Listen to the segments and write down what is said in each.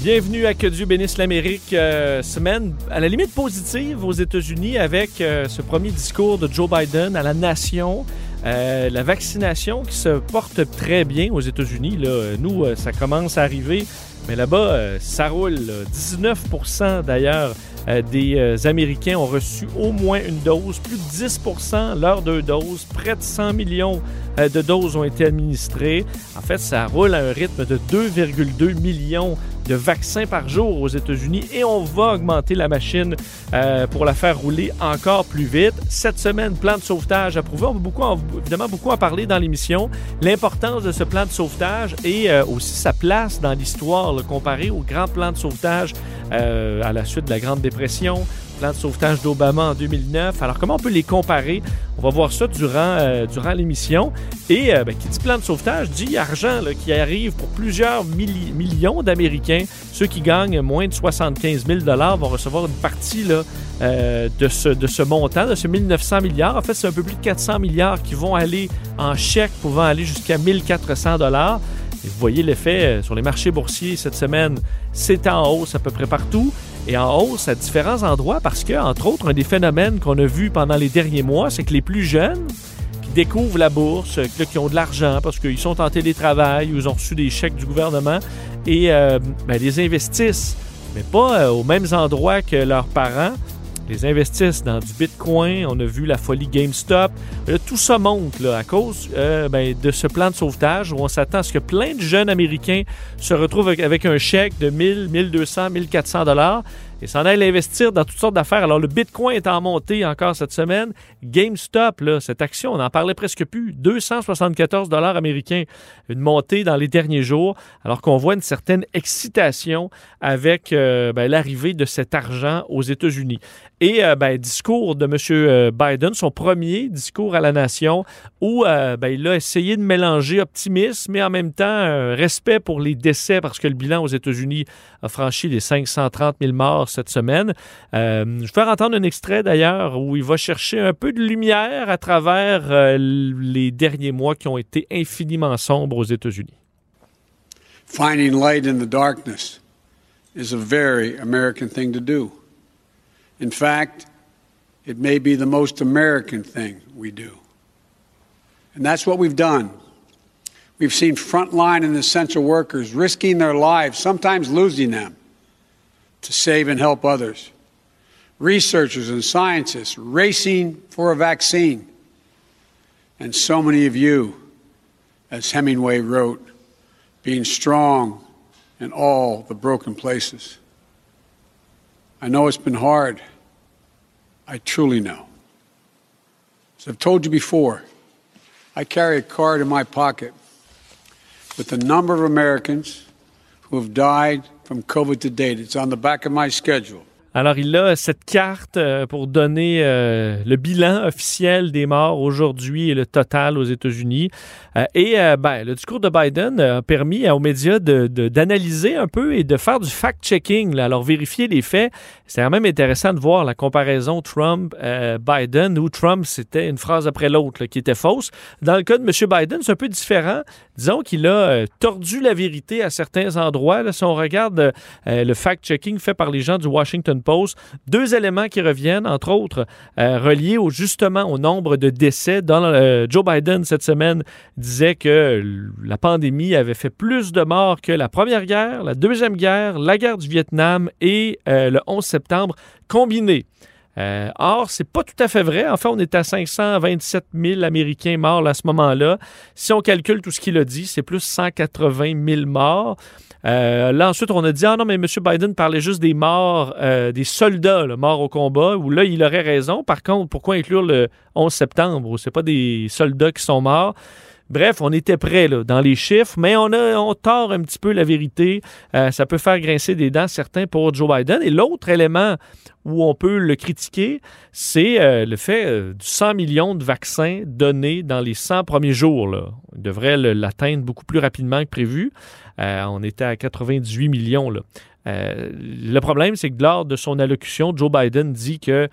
Bienvenue à Que Dieu bénisse l'Amérique, euh, semaine à la limite positive aux États-Unis avec euh, ce premier discours de Joe Biden à la nation. Euh, la vaccination qui se porte très bien aux États-Unis. Nous, ça commence à arriver, mais là-bas, ça roule. là. 19% d'ailleurs des Américains ont reçu au moins une dose, plus de 10% leurs deux doses, près de 100 millions de doses ont été administrées. En fait, ça roule à un rythme de 2,2 millions de vaccins par jour aux États-Unis et on va augmenter la machine euh, pour la faire rouler encore plus vite. Cette semaine, plan de sauvetage approuvé. On va beaucoup en- évidemment beaucoup en parler dans l'émission. L'importance de ce plan de sauvetage et euh, aussi sa place dans l'histoire comparé au grand plan de sauvetage euh, à la suite de la Grande Dépression, plan de sauvetage d'Obama en 2009. Alors comment on peut les comparer? On va voir ça durant, euh, durant l'émission. Et euh, ben, qui dit plan de sauvetage dit argent qui arrive pour plusieurs milli- millions d'Américains. Ceux qui gagnent moins de 75 000 vont recevoir une partie là, euh, de, ce, de ce montant, de ce 1900 milliards. En fait, c'est un peu plus de 400 milliards qui vont aller en chèques, pouvant aller jusqu'à 1400 dollars. Vous voyez l'effet sur les marchés boursiers cette semaine, c'est en hausse à peu près partout et en hausse à différents endroits parce que, entre autres, un des phénomènes qu'on a vu pendant les derniers mois, c'est que les plus jeunes qui découvrent la bourse, euh, qui ont de l'argent parce qu'ils sont en télétravail ils ont reçu des chèques du gouvernement et euh, ben, les investissent, mais pas euh, aux mêmes endroits que leurs parents. Les investissent dans du Bitcoin. On a vu la folie GameStop. Là, tout ça monte là, à cause euh, ben, de ce plan de sauvetage où on s'attend à ce que plein de jeunes Américains se retrouvent avec, un chèque de 1000, 1200, 1400 dollars et s'en aillent l'investir dans toutes sortes d'affaires. Alors, le Bitcoin est en montée encore cette semaine. GameStop, là, cette action, on n'en parlait presque plus. 274 dollars américains, une montée dans les derniers jours, alors qu'on voit une certaine excitation avec euh, ben, l'arrivée de cet argent aux États-Unis. Et euh, ben, discours de M. Biden, son premier discours à la nation, où euh, ben, il a essayé de mélanger optimisme et en même temps euh, respect pour les décès, parce que le bilan aux États-Unis a franchi les 530 000 morts cette semaine. Euh, je vais faire entendre un extrait d'ailleurs où il va chercher un peu de lumière à travers euh, les derniers mois qui ont été infiniment sombres aux États-Unis. Finding light in the darkness is a very American thing to do. In fact, it may be the most American thing we do. And that's what we've done. We've seen frontline and essential workers risking their lives, sometimes losing them, to save and help others. Researchers and scientists racing for a vaccine. And so many of you, as Hemingway wrote, being strong in all the broken places. I know it's been hard. I truly know. As I've told you before, I carry a card in my pocket with the number of Americans who have died from COVID to date. It's on the back of my schedule. Alors, il a cette carte euh, pour donner euh, le bilan officiel des morts aujourd'hui et le total aux États-Unis. Euh, et ben, le discours de Biden a permis aux médias de- de- d'analyser un peu et de faire du fact-checking, alors vérifier les faits. C'est quand même intéressant de voir la comparaison Trump-Biden, où Trump, c'était une phrase après l'autre qui était fausse. Dans le cas de M. Biden, c'est un peu différent. Disons qu'il a tordu la vérité à certains endroits. Là, si on regarde le fact-checking fait par les gens du Washington Post, deux éléments qui reviennent, entre autres, euh, reliés justement au nombre de décès. Euh, Joe Biden, cette semaine, disait que la pandémie avait fait plus de morts que la Première Guerre, la Deuxième Guerre, la guerre du Vietnam et euh, le 11 septembre combinés. Euh, or, c'est pas tout à fait vrai. En fait, on est à 527 000 Américains morts à ce moment-là. Si on calcule tout ce qu'il a dit, c'est plus 180 000 morts. Euh, là, ensuite, on a dit, ah non, mais M. Biden parlait juste des morts, euh, des soldats morts au combat, où là, il aurait raison. Par contre, pourquoi inclure le 11 septembre, où c'est pas des soldats qui sont morts? Bref, on était prêt dans les chiffres, mais on, a, tord un petit peu la vérité. Euh, ça peut faire grincer des dents certains pour Joe Biden. Et l'autre élément où on peut le critiquer, c'est euh, le fait euh, du 100 millions de vaccins donnés dans les 100 premiers jours. Là. On devrait l'atteindre beaucoup plus rapidement que prévu. on était à 98 millions. Le problème, c'est que lors de son allocution, Joe Biden dit que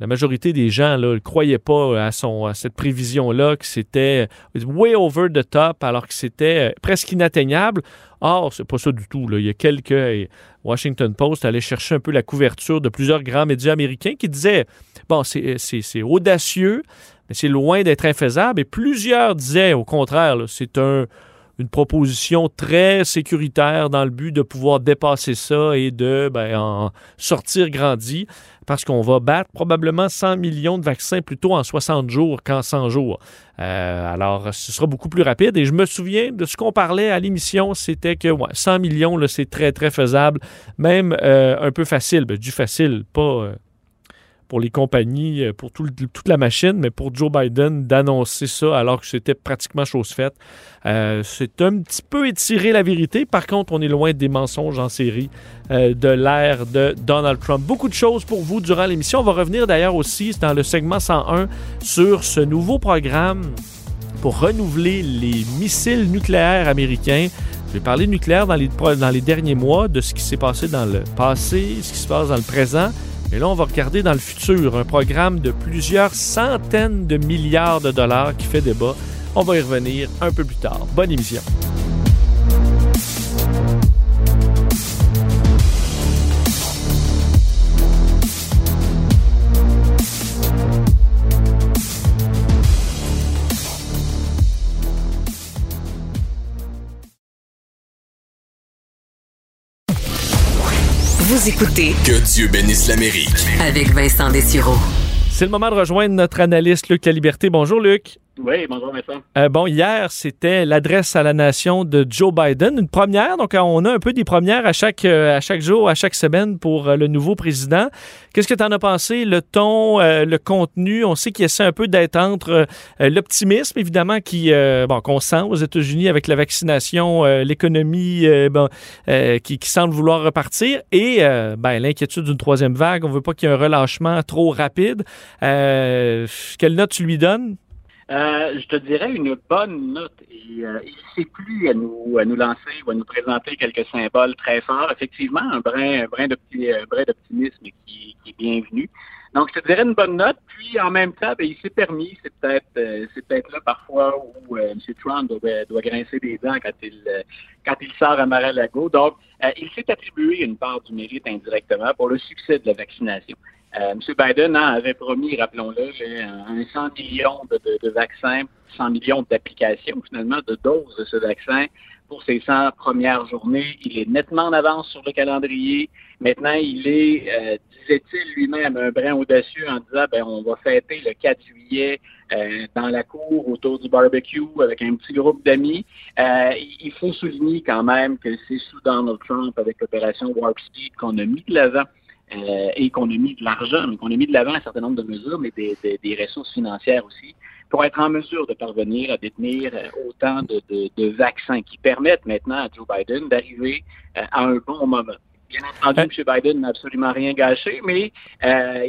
la majorité des gens ne croyaient pas à, son, à cette prévision-là, que c'était way over the top, alors que c'était euh, presque inatteignable. Or, c'est pas ça du tout. Il y a quelques. Washington Post allait chercher un peu la couverture de plusieurs grands médias américains qui disaient bon, c'est audacieux, mais c'est loin d'être infaisable. Et plusieurs disaient, au contraire, c'est un une proposition très sécuritaire dans le but de pouvoir dépasser ça et de ben, en sortir grandi parce qu'on va battre probablement 100 millions de vaccins plutôt en 60 jours qu'en 100 jours. Euh, alors, ce sera beaucoup plus rapide. Et je me souviens de ce qu'on parlait à l'émission, c'était que 100 millions, c'est très, très faisable, même euh, un peu facile. Ben, du facile, pas... Euh, pour les compagnies, euh, pour toute la machine, mais pour Joe Biden d'annoncer ça alors que c'était pratiquement chose faite. Euh, c'est un petit peu étirer la vérité. Par contre, on est loin des mensonges en série euh, de l'ère de Donald Trump. Beaucoup de choses pour vous durant l'émission. On va revenir d'ailleurs aussi dans le segment 101 sur ce nouveau programme pour renouveler les missiles nucléaires américains. Parler de nucléaire dans les derniers mois, de ce qui s'est passé dans le passé, ce qui se passe dans le présent et là, on va regarder dans le futur un programme de plusieurs centaines de milliards de dollars qui fait débat. On va y revenir un peu plus tard. Bonne émission. Écoutez Que Dieu bénisse l'Amérique avec Vincent Dessureau. C'est le moment de rejoindre notre analyste Luc La Liberté. Bonjour Luc. Oui, bonjour Vincent. Euh, bon, hier, c'était l'adresse à la nation de Joe Biden, une première. Donc, on a un peu des premières à chaque, euh, à chaque jour, à chaque semaine pour euh, le nouveau président. Qu'est-ce que tu en as pensé? Le ton, le contenu, on sait qu'il essaie un peu d'être entre l'optimisme, évidemment, qui, bon, qu'on sent aux États-Unis avec la vaccination, l'économie qui, semble vouloir repartir, et ben, l'inquiétude d'une troisième vague. On ne veut pas qu'il y ait un relâchement trop rapide. quelle note tu lui donnes? Euh, je te dirais une bonne note. Et, euh, il ne sait plus à nous, à nous lancer ou à nous présenter quelques symboles très forts. Effectivement, un brin, un brin d'optimisme qui, est bienvenu. Donc, je te dirais une bonne note. Puis, en même temps, ben, il s'est permis, c'est peut-être euh, c'est peut-être là parfois où M. Trump doit, doit, grincer des dents quand il quand il sort à Mar-a-Lago. Donc, il s'est attribué une part du mérite indirectement pour le succès de la vaccination. Euh, M. Biden hein, avait promis, rappelons-le, un 100 millions de, vaccins, 100 millions d'applications finalement de doses de ce vaccin pour ses 100 premières journées. Il est nettement en avance sur le calendrier. Maintenant, il est, euh, disait-il lui-même, un brin audacieux en disant, ben, on va fêter le 4 juillet euh, dans la cour autour du barbecue avec un petit groupe d'amis. il faut souligner quand même que c'est sous Donald Trump avec l'opération Warp Speed qu'on a mis de l'avant euh, et qu'on a mis de l'argent, qu'on a mis de l'avant un certain nombre de mesures, mais des, ressources financières aussi, pour être en mesure de parvenir à détenir euh, autant de vaccins qui permettent maintenant à Joe Biden d'arriver euh, à un bon moment. Bien entendu, M. Biden n'a absolument rien gâché, mais euh,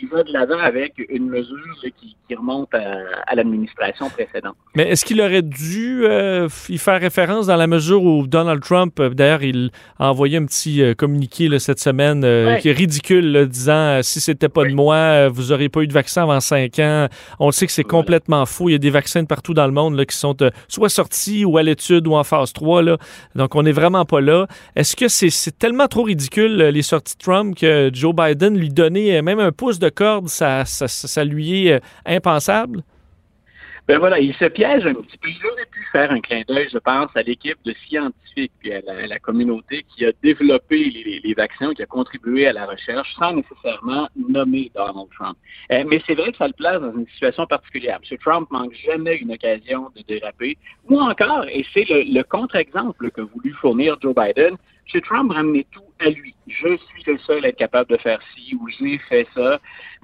il va de l'avant avec une mesure qui, remonte à, l'administration précédente. Mais est-ce qu'il aurait dû euh, y faire référence dans la mesure où Donald Trump, euh, d'ailleurs, il a envoyé un petit euh, communiqué cette semaine qui est ridicule, disant si c'était pas de moi, vous n'auriez pas eu de vaccin avant cinq ans. On sait que c'est complètement faux. Il y a des vaccins partout dans le monde là, qui sont soit sortis ou à l'étude ou en phase 3. Là. Donc, on n'est vraiment pas là. Est-ce que c'est tellement trop ridicule, les sorties de Trump, que Joe Biden lui donnait même un pouce de de corde, ça, ça, lui est euh, impensable? Ben voilà, il se piège un petit peu. Il aurait pu faire un clin d'œil, je pense, à l'équipe de scientifiques et à la, communauté qui a développé les, vaccins, qui a contribué à la recherche, sans nécessairement nommer Donald Trump. Euh, mais c'est vrai que ça le place dans une situation particulière. M. Trump manque jamais une occasion de déraper. Ou encore, et c'est le, le contre-exemple que voulu fournir Joe Biden, M. Trump ramenait tout lui. Je suis le seul à être capable de faire ci ou j'ai fait ça.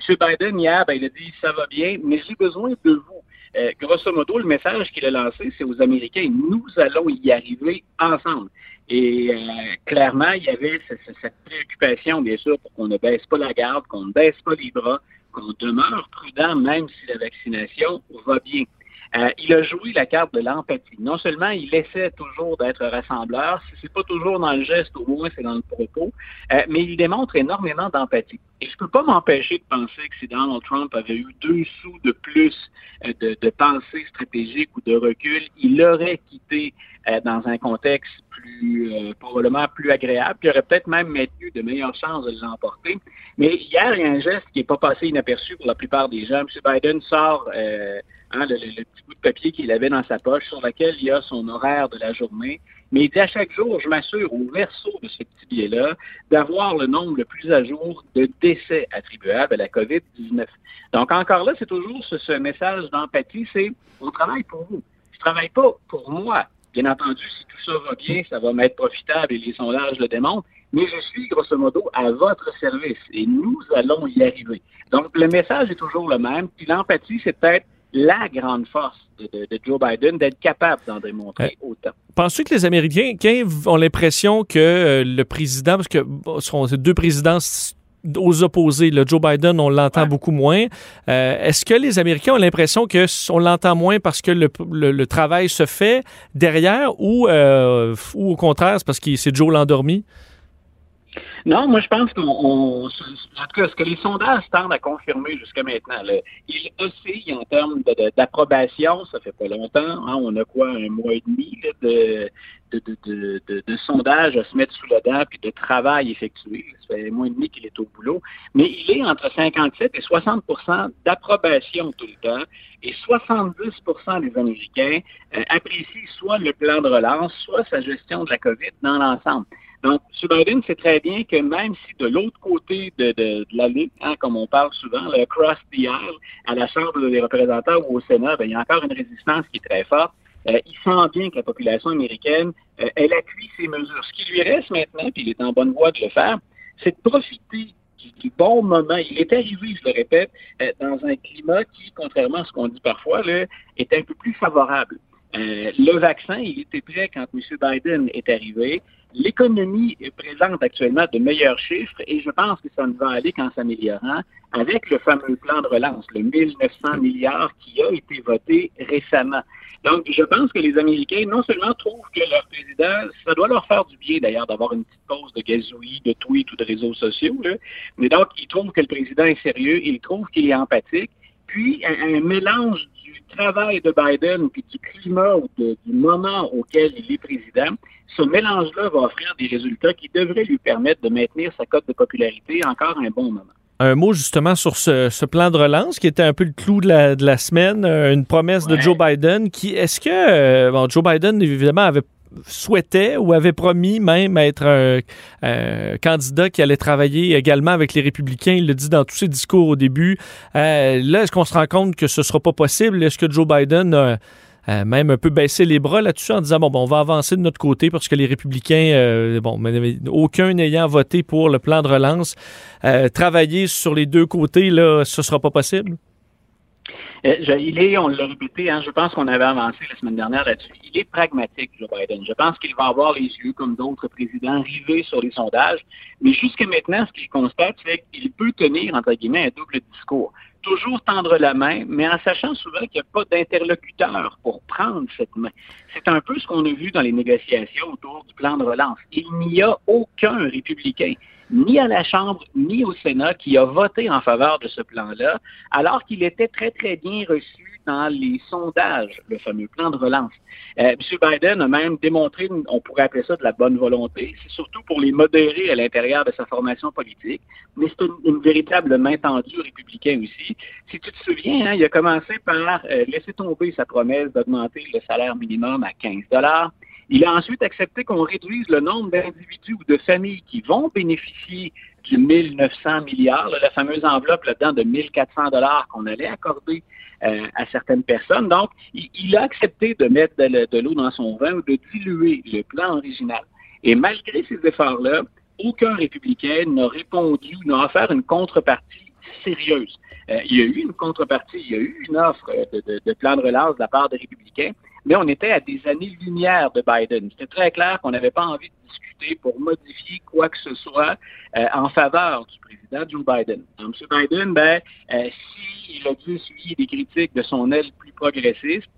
M. Biden, hier, ben, il a dit ça va bien, mais j'ai besoin de vous. euh, grosso modo, le message qu'il a lancé, c'est aux Américains, nous allons y arriver ensemble. Et euh, clairement, il y avait cette préoccupation, bien sûr, pour qu'on ne baisse pas la garde, qu'on ne baisse pas les bras, qu'on demeure prudent, même si la vaccination va bien. Euh, il a joué la carte de l'empathie. Non seulement il essaie toujours d'être rassembleur, si c'est pas toujours dans le geste, au moins c'est dans le propos, euh, mais il démontre énormément d'empathie. Et je peux pas m'empêcher de penser que si Donald Trump avait eu deux sous de plus euh, de, de pensée stratégique ou de recul, il aurait quitté dans un contexte plus probablement plus agréable, puis aurait peut-être même maintenu de meilleures chances de l'emporter. Mais hier, il y a un geste qui n'est pas passé inaperçu pour la plupart des gens. M. Biden sort Hein, le, petit bout de papier qu'il avait dans sa poche sur lequel il y a son horaire de la journée. Mais il dit à chaque jour, je m'assure au verso de ce petit billet-là d'avoir le nombre le plus à jour de décès attribuables à la COVID-19. Donc encore là, c'est toujours ce, message d'empathie, c'est on travaille pour vous. Je travaille pas pour moi. Bien entendu, si tout ça va bien, ça va m'être profitable et les sondages le démontrent, mais je suis grosso modo à votre service et nous allons y arriver. Donc le message est toujours le même. Puis l'empathie, c'est peut-être la grande force de, Joe Biden d'être capable d'en démontrer euh, autant. Penses-tu que les Américains ont l'impression que euh, le président, parce que ce sont deux présidents aux opposés. Le Joe Biden, on l'entend beaucoup moins. Euh, est-ce que les Américains ont l'impression que on l'entend moins parce que le, travail se fait derrière ou, ou au contraire, c'est parce que c'est Joe l'endormi? Non, moi je pense qu'on, en tout cas, ce que les sondages tendent à confirmer jusqu'à maintenant, là, il oscille en termes d'approbation, ça fait pas longtemps, hein, on a quoi, un mois et demi de, de, de, de, sondages à se mettre sous la dent puis de travail effectué. Ça fait un mois et demi qu'il est au boulot. Mais il est entre 57 et 60% d'approbation tout le temps. Et 70% des Américains euh, apprécient soit le plan de relance, soit sa gestion de la COVID dans l'ensemble. Donc. Biden sait très bien que même si de l'autre côté de, de, de la ligne, hein, comme on parle souvent, le cross the aisle, à la Chambre des représentants ou au Sénat, ben, il y a encore une résistance qui est très forte. Euh, il sent bien que la population américaine, euh, elle appuie ces mesures. Ce qui lui reste maintenant, puis il est en bonne voie de le faire, c'est de profiter du, bon moment. Il est arrivé, je le répète, euh, dans un climat qui, contrairement à ce qu'on dit parfois, là, est un peu plus favorable. Euh, le vaccin, il était prêt quand M. Biden est arrivé. L'économie présente actuellement de meilleurs chiffres et je pense que ça ne va aller qu'en s'améliorant avec le fameux plan de relance, le 1900 milliards qui a été voté récemment. Donc, je pense que les Américains, non seulement trouvent que leur président, ça doit leur faire du bien d'ailleurs d'avoir une petite pause de gazouillis, de tweets ou de réseaux sociaux, là, mais donc, ils trouvent que le président est sérieux, ils trouvent qu'il est empathique, puis un, mélange travail de Biden puis du climat ou du moment auquel il est président, ce mélange-là va offrir des résultats qui devraient lui permettre de maintenir sa cote de popularité encore un bon moment. Un mot justement sur ce, plan de relance qui était un peu le clou de la, semaine, euh, une promesse de Joe Biden qui, est-ce que, euh, bon, Joe Biden évidemment avait souhaitait ou avait promis même être un, candidat qui allait travailler également avec les républicains. Il le dit dans tous ses discours au début. Euh, là, est-ce qu'on se rend compte que ce ne sera pas possible? Est-ce que Joe Biden a même un peu baissé les bras là-dessus en disant, bon, on va avancer de notre côté parce que les républicains, euh, bon, aucun n'ayant voté pour le plan de relance, euh, travailler sur les deux côtés, là, ce ne sera pas possible? Euh, il est, on l'a répété, hein, je pense qu'on avait avancé la semaine dernière là-dessus, il est pragmatique, Joe Biden. Je pense qu'il va avoir les yeux, comme d'autres présidents, rivés sur les sondages. Mais jusqu'à maintenant, ce qu'il constate, c'est qu'il peut tenir, entre guillemets, un double discours. Toujours tendre la main, mais en sachant souvent qu'il n'y a pas d'interlocuteur pour prendre cette main. C'est un peu ce qu'on a vu dans les négociations autour du plan de relance. Il n'y a aucun républicain ni à la Chambre ni au Sénat qui a voté en faveur de ce plan-là, alors qu'il était très, très bien reçu dans les sondages, le fameux plan de relance. Euh, M. Biden a même démontré, on pourrait appeler ça de la bonne volonté, c'est surtout pour les modérer à l'intérieur de sa formation politique, mais c'est une, véritable main tendue aux républicains aussi. Si tu te souviens, hein, il a commencé par euh, laisser tomber sa promesse d'augmenter le salaire minimum à 15 dollars. Il a ensuite accepté qu'on réduise le nombre d'individus ou de familles qui vont bénéficier du 1900 milliards, la fameuse enveloppe là-dedans de 1400 dollars qu'on allait accorder euh, à certaines personnes. Donc, il, a accepté de mettre de, l'eau dans son vin ou de diluer le plan original. Et malgré ces efforts-là, aucun républicain n'a répondu, n'a offert une contrepartie sérieuse. Euh, il y a eu une contrepartie, il y a eu une offre de, de, plan de relance de la part des républicains, mais on était à des années-lumière de Biden. C'était très clair qu'on n'avait pas envie de discuter pour modifier quoi que ce soit euh, en faveur du président Joe Biden. M. Biden, ben, euh, s'il a dû suivre des critiques de son aile plus progressiste,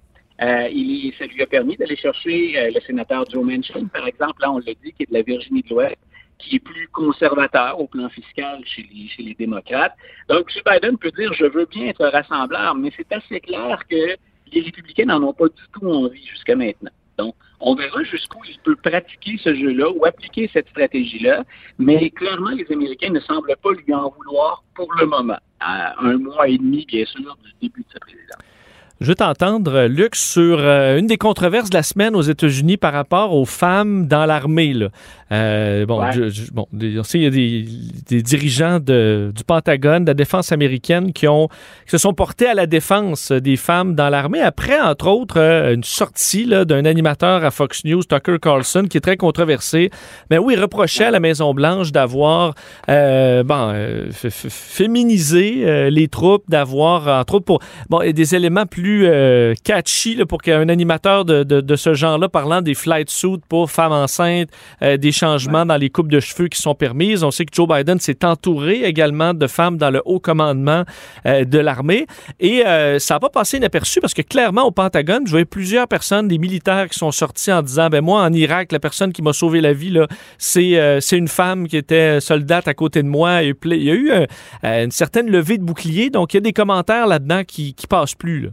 euh, il, ça lui a permis d'aller chercher le sénateur Joe Manchin, par exemple, là on l'a dit, qui est de la Virginie de l'Ouest, qui est plus conservateur au plan fiscal chez les, chez les démocrates. Donc, M. Biden peut dire, je veux bien être rassembleur, mais c'est assez clair que les républicains n'en ont pas du tout envie jusqu'à maintenant. Donc, on verra jusqu'où il peut pratiquer ce jeu-là ou appliquer cette stratégie-là, mais clairement, les Américains ne semblent pas lui en vouloir pour le moment, à un mois et demi, bien sûr, du début de sa présidence. Je veux t'entendre, Luc, sur euh, une des controverses de la semaine aux États-Unis par rapport aux femmes dans l'armée. Euh, bon, bon, on sait il y a des, dirigeants de, du Pentagone, de la défense américaine, qui, ont, qui se sont portés à la défense des femmes dans l'armée après, entre autres, euh, une sortie d'un animateur à Fox News, Tucker Carlson, qui est très controversé. Mais oui, il reprochait à la Maison-Blanche d'avoir bon, féminisé les troupes, d'avoir, entre autres, pour bon, des éléments plus euh, catchy pour qu'un animateur de, de, ce genre-là, parlant des flight suits pour femmes enceintes, euh, des changements dans les coupes de cheveux qui sont permises. On sait que Joe Biden s'est entouré également de femmes dans le haut commandement euh, de l'armée. Et ça n'a pas passé inaperçu parce que clairement, au Pentagone, je voyais plusieurs personnes, des militaires qui sont sortis en disant, ben moi, en Irak, la personne qui m'a sauvé la vie, c'est une femme qui était soldate à côté de moi. Il y a eu une certaine levée de bouclier. Donc, il y a des commentaires là-dedans qui, qui passent plus. Là.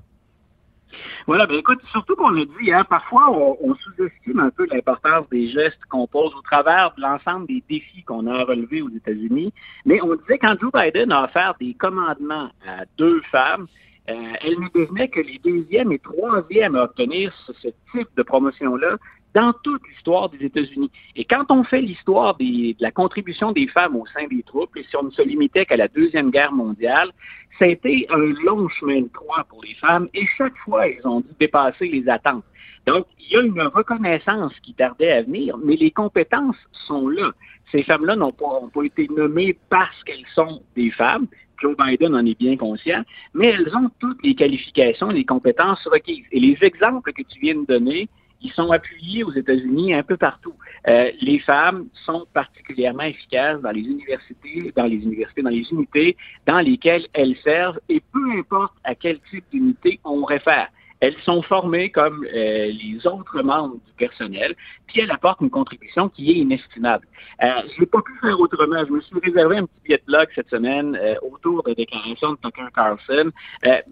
Voilà, ben écoute, surtout qu'on le dit, hein, parfois on, sous-estime un peu l'importance des gestes qu'on pose au travers de l'ensemble des défis qu'on a relevés aux États-Unis. Mais on disait quand Joe Biden a offert des commandements à deux femmes, euh, elle ne devenait que les deuxièmes et troisièmes à obtenir ce type de promotion-là dans toute l'histoire des États-Unis. Et quand on fait l'histoire de la contribution des femmes au sein des troupes, et si on ne se limitait qu'à la Deuxième Guerre mondiale, ça a été un long chemin de croix pour les femmes et chaque fois, elles ont dû dépasser les attentes. Donc, il y a une reconnaissance qui tardait à venir, mais les compétences sont là. Ces femmes-là n'ont pas, pas été nommées parce qu'elles sont des femmes. Joe Biden en est bien conscient, mais elles ont toutes les qualifications, les compétences requises. Et les exemples que tu viens de donner, ils sont appuyés aux États-Unis un peu partout. Euh, les femmes sont particulièrement efficaces dans les universités, dans les universités, dans les unités dans lesquelles elles servent, et peu importe à quel type d'unité on réfère. Elles sont formées comme euh, les autres membres du personnel, puis elles apportent une contribution qui est inestimable. Euh, je n'ai pas pu faire autrement. Je me suis réservé un petit billet de blog cette semaine euh, autour des déclarations de Tucker Carlson.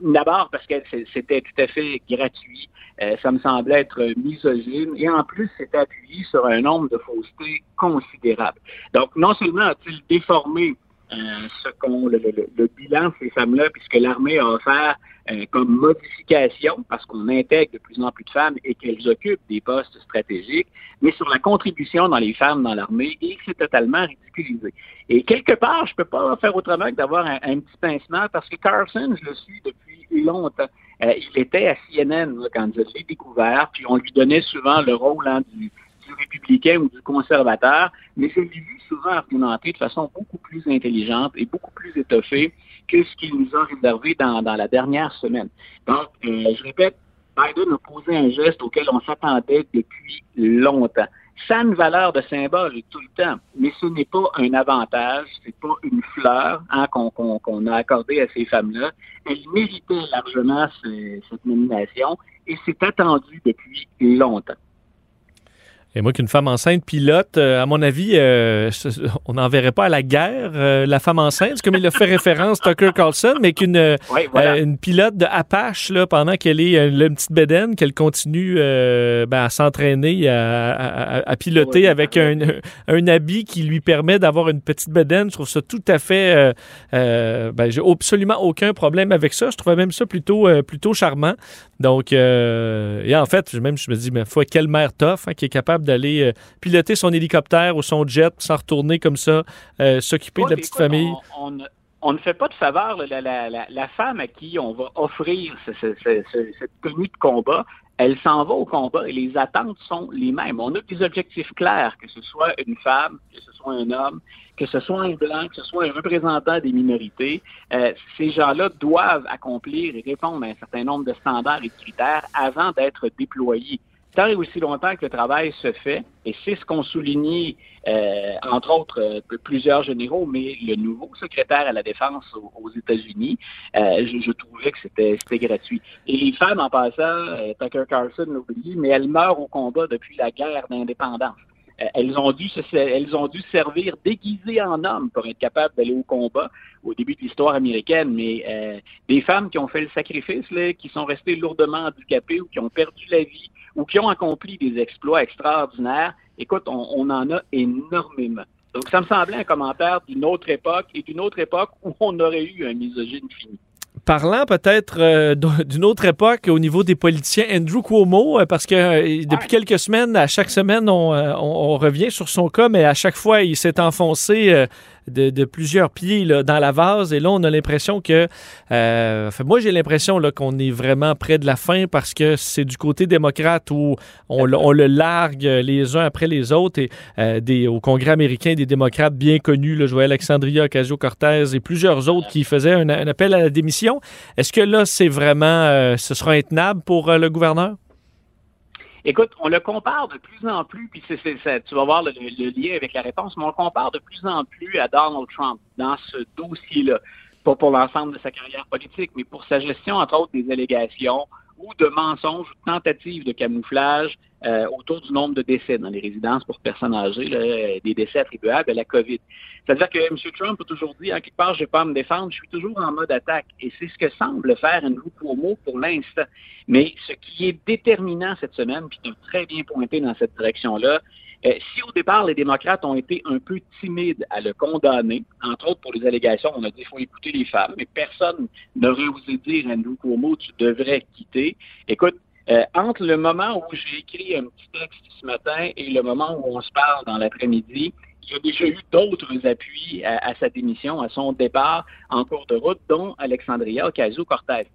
D'abord parce que c'était tout à fait gratuit. ça me semblait être misogyne. Et en plus, c'était appuyé sur un nombre de faussetés considérables. Donc, non seulement a-t-il déformé ce qu'on le, le, bilan de ces femmes-là, puisque l'armée a offert euh, comme modification, parce qu'on intègre de plus en plus de femmes et qu'elles occupent des postes stratégiques, mais sur la contribution dans les femmes dans l'armée, et c'est totalement ridiculisé. Et quelque part, je peux pas faire autrement que d'avoir un, petit pincement, parce que Carson, je le suis depuis longtemps. Euh, il était à CNN quand je l'ai découvert, puis on lui donnait souvent le rôle hein, du, du républicain ou du conservateur, mais je l'ai vu souvent argumenter de façon beaucoup plus intelligente et beaucoup plus étoffée que ce qu'il nous a réservé dans, la dernière semaine. Donc, euh, je répète, Biden a posé un geste auquel on s'attendait depuis longtemps. Ça a une valeur de symbole tout le temps, mais ce n'est pas un avantage, c'est pas une fleur hein, qu'on a accordée à ces femmes-là. Elles méritaient largement cette nomination et c'est attendu depuis longtemps. Et moi, qu'une femme enceinte pilote, euh, à mon avis, euh, on n'en verrait pas à la guerre, euh, la femme enceinte, comme il a fait référence Tucker Carlson, mais qu'une une pilote de Apache, là, pendant qu'elle est une petite bédaine, qu'elle continue ben, à s'entraîner, à, piloter avec un, un, habit qui lui permet d'avoir une petite bédaine. Je trouve ça tout à fait... ben, j'ai absolument aucun problème avec ça. Je trouvais même ça plutôt, plutôt charmant. Donc, et en fait, même je me dis, mais faut quelle mère tough hein, qui est capable d'aller euh, piloter son hélicoptère ou son jet sans retourner comme ça, euh, s'occuper de la petite famille? On, ne fait pas de faveur. La, femme à qui on va offrir cette tenue de combat, elle s'en va au combat et les attentes sont les mêmes. On a des objectifs clairs, que ce soit une femme, que ce soit soit un homme, que ce soit un blanc, que ce soit un représentant des minorités, euh, ces gens-là doivent accomplir et répondre à un certain nombre de standards et de critères avant d'être déployés tant et aussi longtemps que le travail se fait, et c'est ce qu'ont souligné, euh, entre autres, euh, plusieurs généraux, mais le nouveau secrétaire à la Défense aux, États-Unis, euh, je, trouvais que c'était gratuit. Et les femmes, en passant, Tucker Carlson l'a oublié, mais elles meurent au combat depuis la guerre d'indépendance. elles ont dû elles ont dû servir déguisées en hommes pour être capables d'aller au combat au début de l'histoire américaine, mais des femmes qui ont fait le sacrifice, là, qui sont restées lourdement handicapées ou qui ont perdu la vie ou qui ont accompli des exploits extraordinaires, écoute, on, en a énormément. Donc, ça me semblait un commentaire d'une autre époque et d'une autre époque où on aurait eu un misogyne fini. Parlant peut-être euh, d'une autre époque au niveau des politiciens, Andrew Cuomo, euh, parce que euh, depuis quelques semaines, à chaque semaine, on, on, revient sur son cas, mais à chaque fois, il s'est enfoncé de, plusieurs pieds dans la vase. Et là, on a l'impression que... Euh, moi, j'ai l'impression qu'on est vraiment près de la fin parce que c'est du côté démocrate où on, le largue les uns après les autres. Et euh, au Congrès américain, des démocrates bien connus, je vois Alexandria Ocasio-Cortez et plusieurs autres qui faisaient un, appel à la démission. Est-ce que là, c'est vraiment... Euh, ce sera intenable pour le gouverneur? Écoute, on le compare de plus en plus, puis c'est, tu vas voir le, lien avec la réponse, mais on le compare de plus en plus à Donald Trump dans ce dossier-là. Pas pour l'ensemble de sa carrière politique, mais pour sa gestion, entre autres, des allégations ou de mensonges ou tentatives de camouflage euh, autour du nombre de décès dans les résidences pour personnes âgées, euh, des décès attribuables à la COVID. C'est-à-dire que M. Trump a toujours dit, en quelque part, je ne vais pas me défendre, je suis toujours en mode attaque. Et c'est ce que semble faire Andrew Cuomo pour l'instant. Mais ce qui est déterminant cette semaine, puis tu as très bien pointé dans cette direction-là, euh, si au départ, les démocrates ont été un peu timides à le condamner, entre autres pour les allégations, on a dit qu'il faut écouter les femmes, mais personne n'aurait osé dire Andrew Cuomo, tu devrais quitter. Écoute, euh, entre le moment où j'ai écrit un petit texte ce matin et le moment où on se parle dans l'après-midi, il y a déjà eu d'autres appuis à, sa démission, à son départ en cours de route, dont Alexandria Ocasio-Cortez.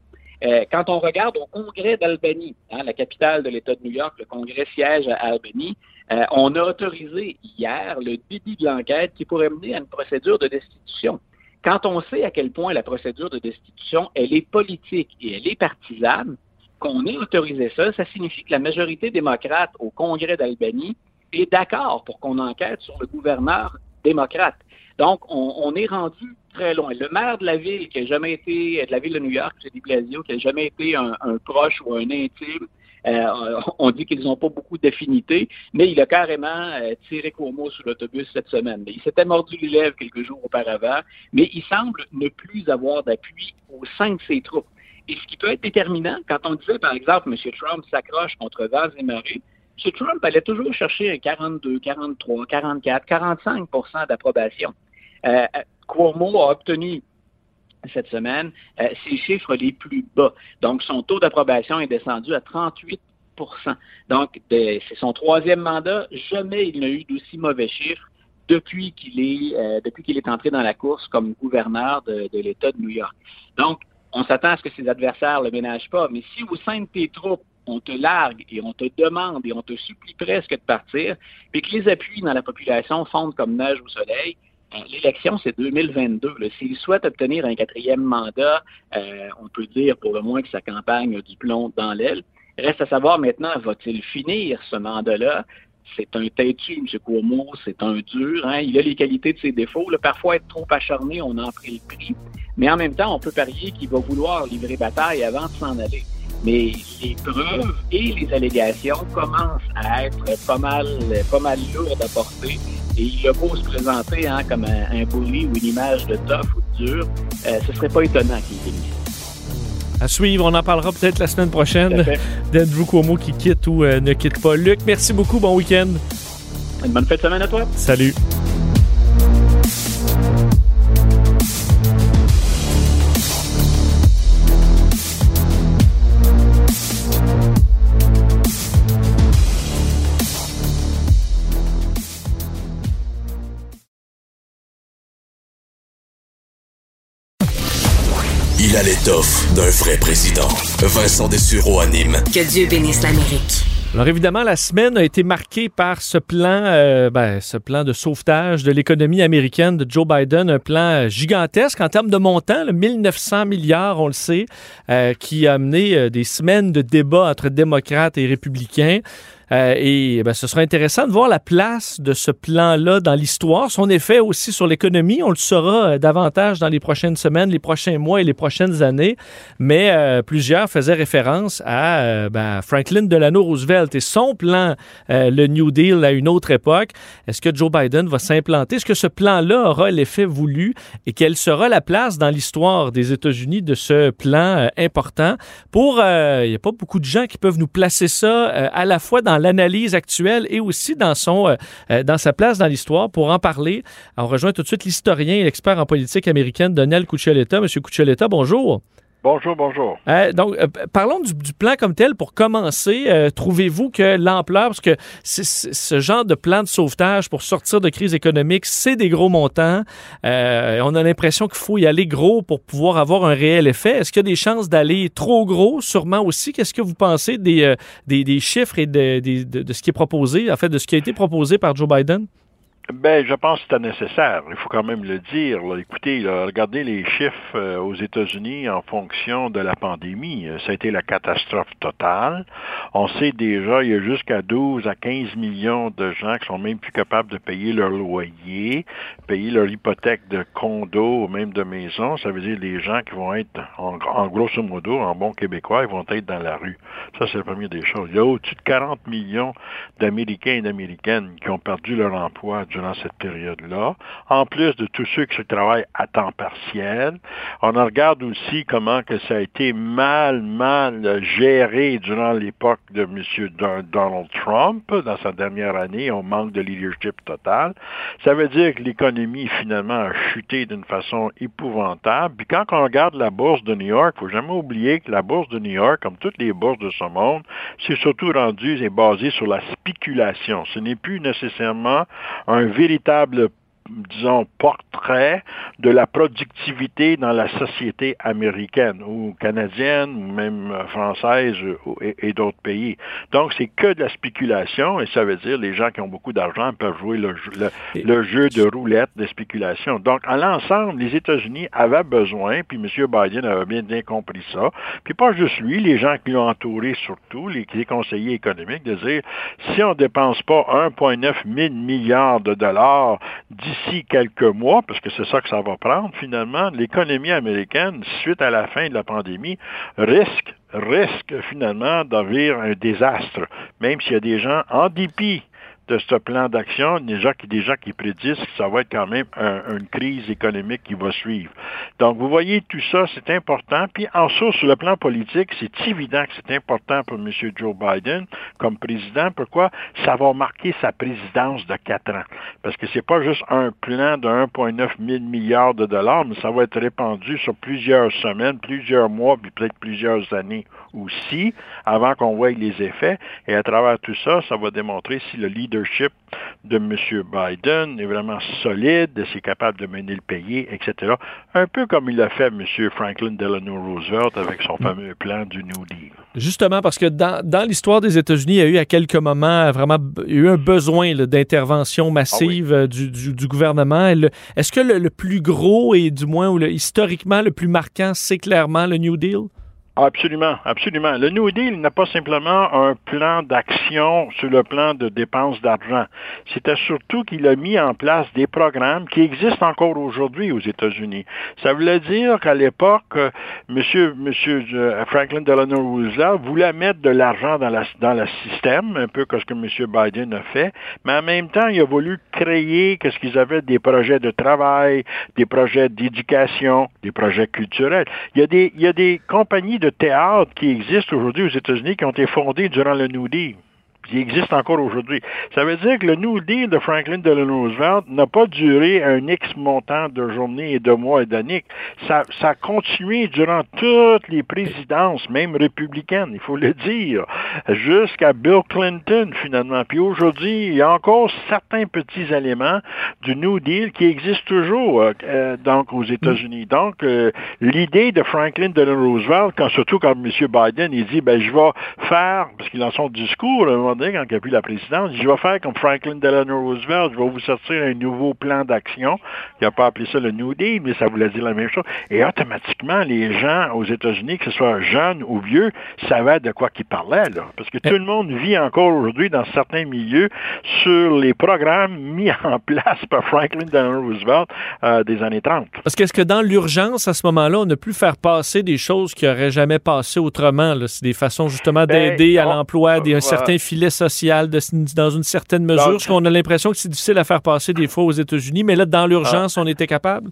Euh, quand on regarde au Congrès d'Albany, hein, la capitale de l'État de New York, le Congrès siège à Albany, euh, on a autorisé hier le début de l'enquête qui pourrait mener à une procédure de destitution. Quand on sait à quel point la procédure de destitution, elle est politique et elle est partisane, qu'on ait autorisé ça, ça signifie que la majorité démocrate au Congrès d'Albany est d'accord pour qu'on enquête sur le gouverneur démocrate. Donc, on, est rendu très loin. Le maire de la ville, qui n'a jamais été, de la ville de New York, c'est Blasio, qui n'a jamais été un, proche ou un intime, euh, on dit qu'ils n'ont pas beaucoup d'affinités, mais il a carrément euh, tiré Cuomo sur l'autobus cette semaine. Il s'était mordu les lèvres quelques jours auparavant, mais il semble ne plus avoir d'appui au sein de ses troupes. Et ce qui peut être déterminant, quand on disait, par exemple, M. Trump s'accroche contre Vaz et Marie, M. Trump allait toujours chercher un 42, 43, 44, 45% d'approbation. Euh, Cuomo a obtenu cette semaine euh, ses chiffres les plus bas. Donc, son taux d'approbation est descendu à 38% Donc, c'est son troisième mandat. Jamais il n'a eu d'aussi mauvais chiffres depuis qu'il est, euh, depuis qu'il est entré dans la course comme gouverneur de, de l'État de New York. Donc, on s'attend à ce que ses adversaires le ménagent pas. Mais si au sein de tes troupes, on te largue et on te demande et on te supplie presque de partir, puis que les appuis dans la population fondent comme neige au soleil, l'élection, c'est 2022. S'il souhaite obtenir un quatrième mandat, euh, on peut dire pour le moins que sa campagne a du plomb dans l'aile. Reste à savoir maintenant, va-t-il finir ce mandat-là? C'est un têtu, M. Cuomo, c'est un dur. Hein? Il a les qualités de ses défauts. Parfois, être trop acharné, on en pris le prix. Mais en même temps, on peut parier qu'il va vouloir livrer bataille avant de s'en aller. Mais les preuves et les allégations commencent à être pas mal, pas mal lourdes à porter. Et il a beau se présenter hein, comme un, un, bully ou une image de tough ou de dur, euh, ce serait pas étonnant qu'il démissionne. À suivre, on en parlera peut-être la semaine prochaine d'Andrew Cuomo qui quitte ou euh, ne quitte pas. Luc, merci beaucoup, bon week-end. Une bonne fête de semaine à toi. Salut. L'étoffe d'un vrai président. Vincent Dessureau anime. Que Dieu bénisse l'Amérique. Alors évidemment, la semaine a été marquée par ce plan, euh, ben, ce plan de sauvetage de l'économie américaine de Joe Biden, un plan gigantesque en termes de montant, 1900 milliards, on le sait, euh, qui a amené euh, des semaines de débats entre démocrates et républicains. Euh, et ben, ce sera intéressant de voir la place de ce plan-là dans l'histoire, son effet aussi sur l'économie. On le saura euh, davantage dans les prochaines semaines, les prochains mois et les prochaines années. Mais euh, plusieurs faisaient référence à ben, Franklin Delano Roosevelt et son plan, le New Deal, à une autre époque. Est-ce que Joe Biden va s'implanter? Est-ce que ce plan-là aura l'effet voulu? Et quelle sera la place dans l'histoire des États-Unis de ce plan important? Pour, il n'y a pas beaucoup de gens qui peuvent nous placer ça à la fois dans l'analyse actuelle et aussi dans, son, euh, euh, dans sa place dans l'histoire. Pour en parler, on rejoint tout de suite l'historien et l'expert en politique américaine Daniel Cuccioletta. Monsieur Cuccioletta, bonjour. Bonjour, bonjour. Euh, donc, parlons du, plan comme tel pour commencer. Trouvez-vous que l'ampleur, parce que ce genre de plan de sauvetage pour sortir de crise économique, c'est des gros montants. on a l'impression qu'il faut y aller gros pour pouvoir avoir un réel effet. Est-ce qu'il y a des chances d'aller trop gros? Sûrement aussi. Qu'est-ce que vous pensez des, des, chiffres et de, de, ce qui est proposé, en fait, de ce qui a été proposé par Joe Biden? Ben, je pense que c'était nécessaire. Il faut quand même le dire. Écoutez, regardez les chiffres euh, aux États-Unis en fonction de la pandémie. Euh, ça a été la catastrophe totale. On sait déjà, il y a jusqu'à 12 à 15 millions de gens qui sont même plus capables de payer leur loyer, payer leur hypothèque de condo ou même de maison. Ça veut dire les gens qui vont être, en, en grosso modo, en bon québécois, ils vont être dans la rue. Ça, c'est la première des choses. Il y a au-dessus de 40 millions d'Américains et d'Américaines qui ont perdu leur emploi durant cette période-là, en plus de tous ceux qui travaillent à temps partiel. On regarde aussi comment que ça a été mal, mal géré durant l'époque de M. Donald Trump, dans sa dernière année, on manque de leadership total. Ça veut dire que l'économie, finalement, a chuté d'une façon épouvantable. Puis quand on regarde la bourse de New York, il faut jamais oublier que la bourse de New York, comme toutes les bourses de ce monde, c'est surtout rendu et basé sur la spéculation. Ce n'est plus nécessairement un un véritable disons, portrait de la productivité dans la société américaine ou canadienne ou même française et, d'autres pays. Donc, c'est que de la spéculation et ça veut dire les gens qui ont beaucoup d'argent peuvent jouer le, jeu de roulette de spéculation. Donc, à l'ensemble, les États-Unis avaient besoin, puis M. Biden avait bien, bien compris ça, puis pas juste lui, les gens qui l'ont entouré surtout, les, les conseillers économiques, de dire, si on ne dépense pas 1,9 milliard de dollars d'ici quelques mois, parce que c'est ça que ça va prendre finalement, l'économie américaine, suite à la fin de la pandémie, risque risque finalement d'avoir un désastre, même s'il y a des gens, en dépit de ce plan d'action, déjà qui déjà qui prédisent que ça va être quand même une crise économique qui va suivre. Donc vous voyez tout ça, c'est important. Puis en source sur le plan politique, c'est évident que c'est important pour M. Joe Biden comme président. Pourquoi? Ça va marquer sa présidence de quatre ans, parce que c'est pas juste un plan de 1,9 000 milliards de dollars, mais ça va être répandu sur plusieurs semaines, plusieurs mois, puis peut-être plusieurs années aussi, avant qu'on voie les effets. Et à travers tout ça, ça va démontrer si le leadership de M. Biden est vraiment solide, s'il est capable de mener le pays, etc. Un peu comme il a fait M. Franklin Delano Roosevelt avec son fameux plan du New Deal. Justement, parce que dans, dans l'histoire des États-Unis, il y a eu à quelques moments vraiment il y a eu un besoin d'intervention massive ah euh, du, du, gouvernement. Est-ce que le, plus gros et du moins ou historiquement le plus marquant, c'est clairement le New Deal? Absolument, absolument. Le New Deal n'a pas simplement un plan d'action sur le plan de dépenses d'argent. C'était surtout qu'il a mis en place des programmes qui existent encore aujourd'hui aux États-Unis. Ça voulait dire qu'à l'époque, Monsieur, Monsieur euh, Franklin Delano Roosevelt voulait mettre de l'argent dans, la, dans le système, un peu comme ce que M. Biden a fait, mais en même temps, il a voulu créer qu'est-ce qu'ils avaient des projets de travail, des projets d'éducation, des projets culturels. Il y a des, il y a des compagnies de théâtre qui existent aujourd'hui aux États-Unis qui ont été fondées durant le New Deal. Il existe encore aujourd'hui. Ça veut dire que le New Deal de Franklin Delano Roosevelt n'a pas duré un X montant de journées et de mois et d'années. Ça, ça a continué durant toutes les présidences, même républicaines, il faut le dire, jusqu'à Bill Clinton, finalement. Puis aujourd'hui, il y a encore certains petits éléments du New Deal qui existent toujours, euh, donc, aux États-Unis. Donc, euh, l'idée de Franklin Delano Roosevelt, quand, surtout quand M. Biden, il dit, ben, je vais faire, parce qu'il a son discours, moment donné, quand il a pris la présidence, je vais faire comme Franklin Delano Roosevelt, je vais vous sortir un nouveau plan d'action. Il n'a pas appelé ça le New Deal, mais ça voulait dire la même chose. Et automatiquement, les gens aux États-Unis, que ce soit jeunes ou vieux, savaient de quoi qu'ils parlaient, là. Parce que tout le monde vit encore aujourd'hui dans certains milieux sur les programmes mis en place par Franklin Delano Roosevelt euh, des années 30. Parce qu'est-ce que dans l'urgence, à ce moment-là, on a pu faire passer des choses qui n'auraient jamais passé autrement? C'est des façons justement Ben, d'aider à l'emploi, des, un voilà. certain filet social de- dans une certaine mesure. Parce qu'on a l'impression que c'est difficile à faire passer des fois aux États-Unis, mais là, dans l'urgence, on était capable?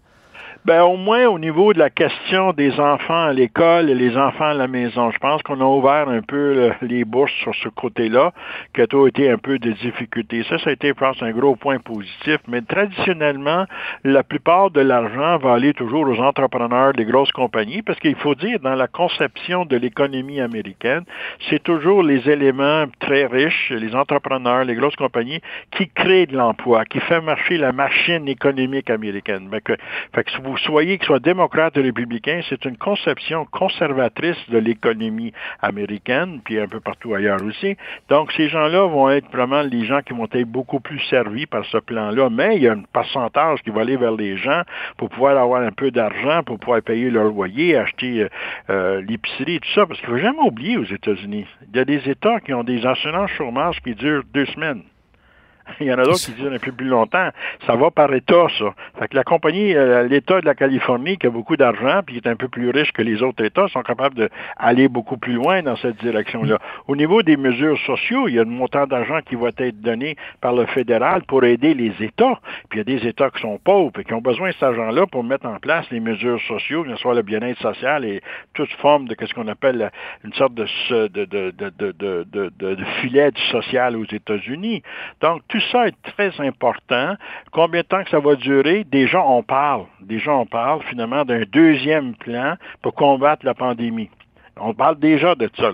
Ben, au moins au niveau de la question des enfants à l'école et les enfants à la maison. Je pense qu'on a ouvert un peu le- les bourses sur ce côté-là, qui a toujours été un peu de difficulté. Ça, ça a été, je pense, un gros point positif. Mais traditionnellement, la plupart de l'argent va aller toujours aux entrepreneurs des grosses compagnies, parce qu'il faut dire, dans la conception de l'économie américaine, c'est toujours les éléments très riches, les entrepreneurs, les grosses compagnies, qui créent de l'emploi, qui fait marcher la machine économique américaine. Que, fait que vous soyez, que soit démocrate ou républicain, c'est une conception conservatrice de l'économie américaine, puis un peu partout ailleurs aussi. Donc, ces gens-là vont être vraiment les gens qui vont être beaucoup plus servis par ce plan-là, mais il y a un pourcentage qui va aller vers les gens pour pouvoir avoir un peu d'argent, pour pouvoir payer leur loyer, acheter euh, euh, l'épicerie tout ça, parce qu'il ne faut jamais oublier aux États-Unis, il y a des États qui ont des assurances chômage qui durent deux semaines. Il y en a d'autres qui durent un peu plus longtemps. Ça va par État, ça. Fait que la compagnie, euh, l'État de la Californie, qui a beaucoup d'argent, puis qui est un peu plus riche que les autres États, sont capables d'aller beaucoup plus loin dans cette direction-là. Au niveau des mesures sociaux, il y a un montant d'argent qui va être donné par le fédéral pour aider les États. Puis il y a des États qui sont pauvres et qui ont besoin de cet argent-là pour mettre en place les mesures sociaux, que ce soit le bien-être social et toute forme de ce qu'on appelle une sorte de, de, de, de, de, filet social aux États-Unis. Donc, tout ça est très important. Combien de temps que ça va durer? Déjà, on parle. Déjà, on parle finalement d'un deuxième plan pour combattre la pandémie. On parle déjà de ça.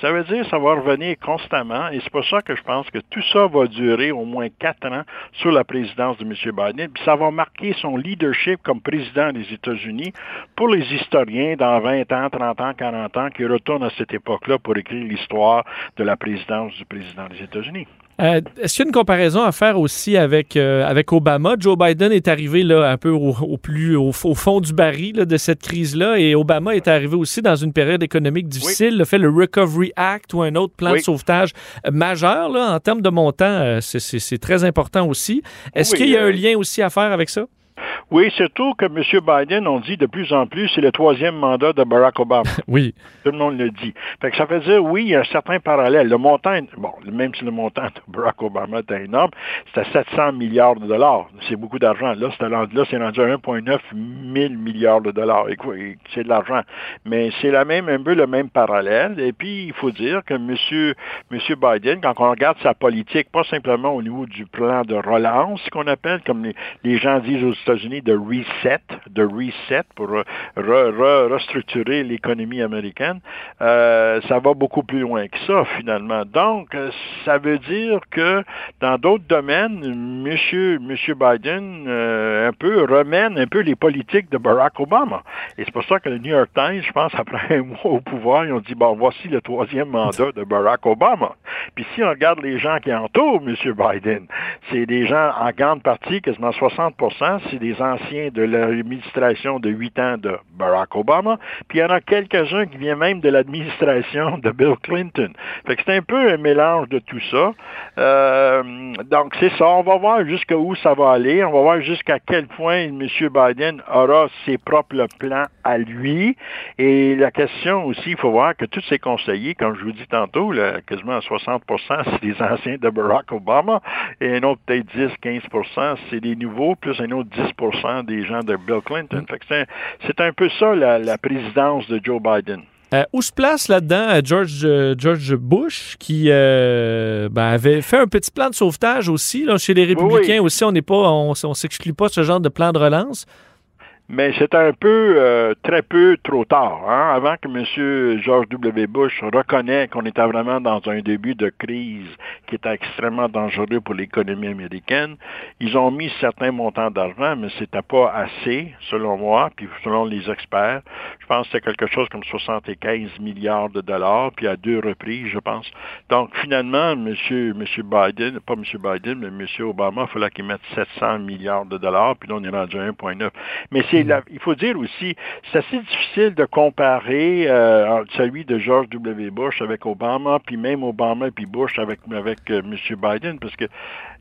Ça veut dire que ça va revenir constamment et c'est pour ça que je pense que tout ça va durer au moins quatre ans sous la présidence de M. Biden. Puis ça va marquer son leadership comme président des États-Unis pour les historiens dans 20 ans, 30 ans, 40 ans qui retournent à cette époque-là pour écrire l'histoire de la présidence du président des États-Unis. Euh, Est-ce qu'il y a une comparaison à faire aussi avec, euh, avec Obama? Joe Biden est arrivé là, un peu au, au plus au, au fond du baril là, de cette crise-là et Obama est arrivé aussi dans une période économique difficile, Il a fait le Recovery Act ou un autre plan de Oui. sauvetage majeur là, en termes de montant. euh, c'est- très important aussi. Est-ce Oui, qu'il y a euh, un lien aussi à faire avec ça? Oui, surtout que M. Biden, on dit de plus en plus, c'est le troisième mandat de Barack Obama. Oui. Tout le monde le dit. Fait que ça veut dire, oui, il y a un certain parallèle. Le montant, bon, même si le montant de Barack Obama était énorme, c'était 700 milliards de dollars. C'est beaucoup d'argent. Là, c'est rendu, à 1,9 000 milliards de dollars. C'est de l'argent. Mais c'est la même, un peu le même parallèle. Et puis, il faut dire que M. Monsieur Biden, quand on regarde sa politique, pas simplement au niveau du plan de relance, qu'on appelle, comme les, les gens disent aux États-Unis, de reset, de reset pour re- re- re- restructurer l'économie américaine, euh, ça va beaucoup plus loin que ça, finalement. Donc, euh, ça veut dire que dans d'autres domaines, Monsieur, Monsieur Biden, euh, un peu, remène un peu les politiques de Barack Obama. Et c'est pour ça que le New York Times, je pense, après un mois au pouvoir, ils ont dit, bon, voici le troisième mandat de Barack Obama. Puis si on regarde les gens qui entourent M. Biden, c'est des gens en grande partie, quasiment 60% c'est des anciens de l'administration de huit ans de Barack Obama, puis il y en a quelques-uns qui viennent même de l'administration de Bill Clinton. Fait que c'est un peu un mélange de tout ça. Euh, donc c'est ça, on va voir jusqu'où ça va aller, on va voir jusqu'à quel point M. Biden aura ses propres plans à lui. Et la question aussi, il faut voir que tous ses conseillers, comme je vous dis tantôt, là, quasiment 60% c'est des anciens de Barack Obama, et un autre peut-être 10-15% c'est des nouveaux, plus un autre 10 des gens de Bill Clinton. Que c'est un, peu ça la, la présidence de Joe Biden. Euh, où se place là-dedans euh, George, euh, George Bush, qui euh, ben, avait fait un petit plan de sauvetage aussi. Là, chez les républicains Oui. aussi, on n'est pas, on, on s'exclut pas ce genre de plan de relance. Mais c'est un peu, euh, très peu trop tard. Hein? Avant que M. George W. Bush reconnaisse qu'on était vraiment dans un début de crise qui était extrêmement dangereux pour l'économie américaine, ils ont mis certains montants d'argent, mais c'était pas assez, selon moi, puis selon les experts. Je pense que c'était quelque chose comme 75 milliards de dollars, puis à deux reprises, je pense. Donc, finalement, M. Monsieur Biden, pas M. Biden, mais M. Obama, il fallait qu'il mette 700 milliards de dollars, puis là, on est rendu à 1,9. Mais c'est il faut dire aussi, c'est assez difficile de comparer euh, celui de George W. Bush avec Obama, puis même Obama puis Bush avec, avec euh, M. Biden, parce que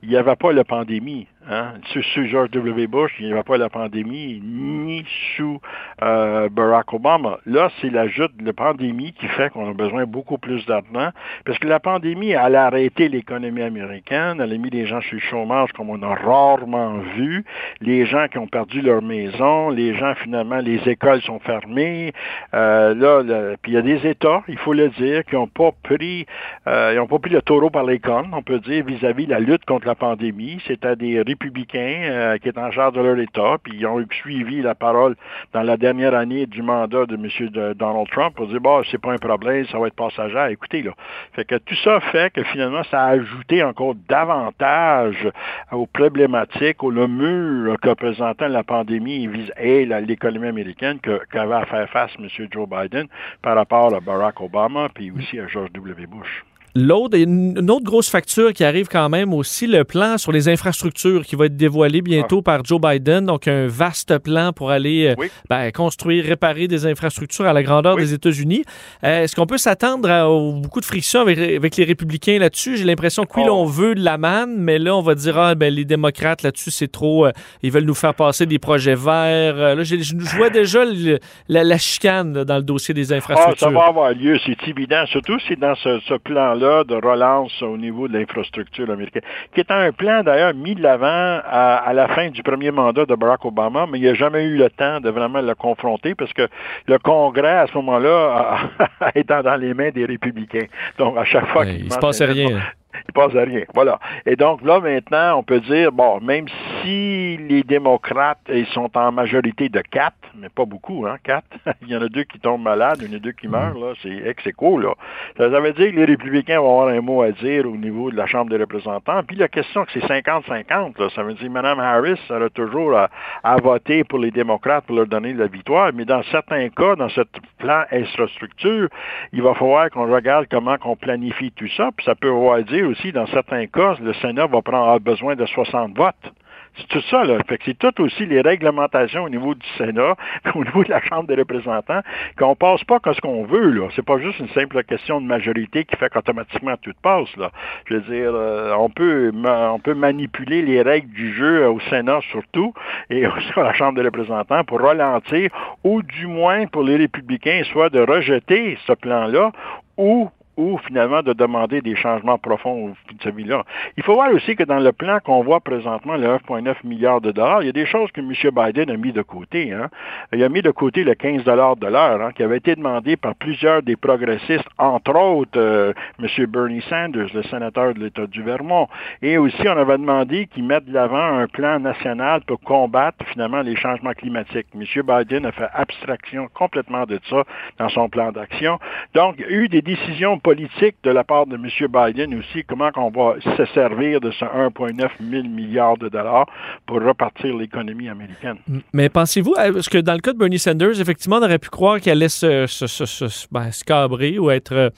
il n'y avait pas la pandémie. Hein? Sous, George W. Bush, il n'y avait pas la pandémie, ni sous euh, Barack Obama. Là, c'est l'ajout de la pandémie qui fait qu'on a besoin beaucoup plus d'argent, parce que la pandémie, elle a arrêté l'économie américaine, elle a mis les gens sur le chômage comme on a rarement vu, les gens qui ont perdu leur maison, les gens, finalement, les écoles sont fermées. Euh, là, puis il y a des États, il faut le dire, qui n'ont pas pris, euh, ils n'ont pas pris le taureau par les cornes, on peut dire, vis-à-vis de la lutte contre la pandémie. C'était des républicains euh, qui étaient en charge de leur État, puis ils ont suivi la parole dans la dernière année du mandat de M. Donald Trump pour dire, bon, c'est pas un problème, ça va être passager. Écoutez, là. Fait que tout ça fait que finalement, ça a ajouté encore davantage aux problématiques, au mur que présentant la pandémie et l'économie américaine qu'avait à faire face M. Joe Biden par rapport à Barack Obama puis aussi à George W. Bush. L'autre, une, autre grosse facture qui arrive quand même aussi, le plan sur les infrastructures qui va être dévoilé bientôt par Joe Biden. Donc, un vaste plan pour aller euh, Oui. ben, construire, réparer des infrastructures à la grandeur Oui. des États-unis. Euh, Est-ce qu'on peut s'attendre à, beaucoup de frictions avec, avec les républicains là-dessus? J'ai l'impression que oui, Oh. on veut de la manne, mais là, on va dire, ah, ben, les démocrates là-dessus, c'est trop. euh, ils veulent nous faire passer des projets verts. Là, je je vois déjà le- la, la chicane là, dans le dossier des Ah, infrastructures. ça va avoir lieu, c'est évident. Surtout si dans ce, ce plan-là de relance au niveau de l'infrastructure américaine, qui est un plan d'ailleurs mis de l'avant à, à la fin du premier mandat de Barack Obama, mais il n'y a jamais eu le temps de vraiment le confronter parce que le Congrès, à ce moment-là, étant dans les mains des républicains. Donc, à chaque fois qu'il il se passait rien. Il passe à rien. Voilà. Et donc là, maintenant, on peut dire, bon, même si les démocrates, ils sont en majorité de quatre, mais pas beaucoup, hein, quatre. il y en a deux qui tombent malades, il y en a deux qui meurent, là. C'est ex aequo, là. Ça, ça veut dire que les républicains vont avoir un mot à dire au niveau de la Chambre des représentants. Puis la question que c'est 50-50, là. Ça veut dire que Mme Harris aura toujours à, à voter pour les démocrates pour leur donner la victoire. Mais dans certains cas, dans ce plan infrastructure, il va falloir qu'on regarde comment qu'on planifie tout ça. Puis ça peut vouloir dire aussi, dans certains cas, le Sénat va prendre besoin de 60 votes. C'est tout ça, là. Fait que c'est tout aussi les réglementations au niveau du Sénat, au niveau de la Chambre des représentants, qu'on passe pas que ce qu'on veut, là. C'est pas juste une simple question de majorité qui fait qu'automatiquement tout passe, là. Je veux dire, euh, on peut on peut manipuler les règles du jeu euh, au Sénat surtout, et aussi à la Chambre des représentants pour ralentir, ou du moins pour les républicains, soit de rejeter ce plan-là, ou ou finalement de demander des changements profonds au celui-là. Il faut voir aussi que dans le plan qu'on voit présentement, le 1,9 milliard de dollars, il y a des choses que M. Biden a mis de côté. Hein. Il a mis de côté le 15 dollars de l'heure, hein, qui avait été demandé par plusieurs des progressistes, entre autres euh, M. Bernie Sanders, le sénateur de l'État du Vermont. Et aussi, on avait demandé qu'ils mettent de l'avant un plan national pour combattre finalement les changements climatiques. M. Biden a fait abstraction complètement de ça dans son plan d'action. Donc, il y a eu des décisions politique de la part de M. Biden aussi, comment on va se servir de ce 1,9 000 milliards de dollars pour repartir l'économie américaine? Mais pensez-vous, euh, parce que dans le cas de Bernie Sanders, effectivement, on aurait pu croire qu'elle allait se, se, se, se- ben, cabrer ou être euh,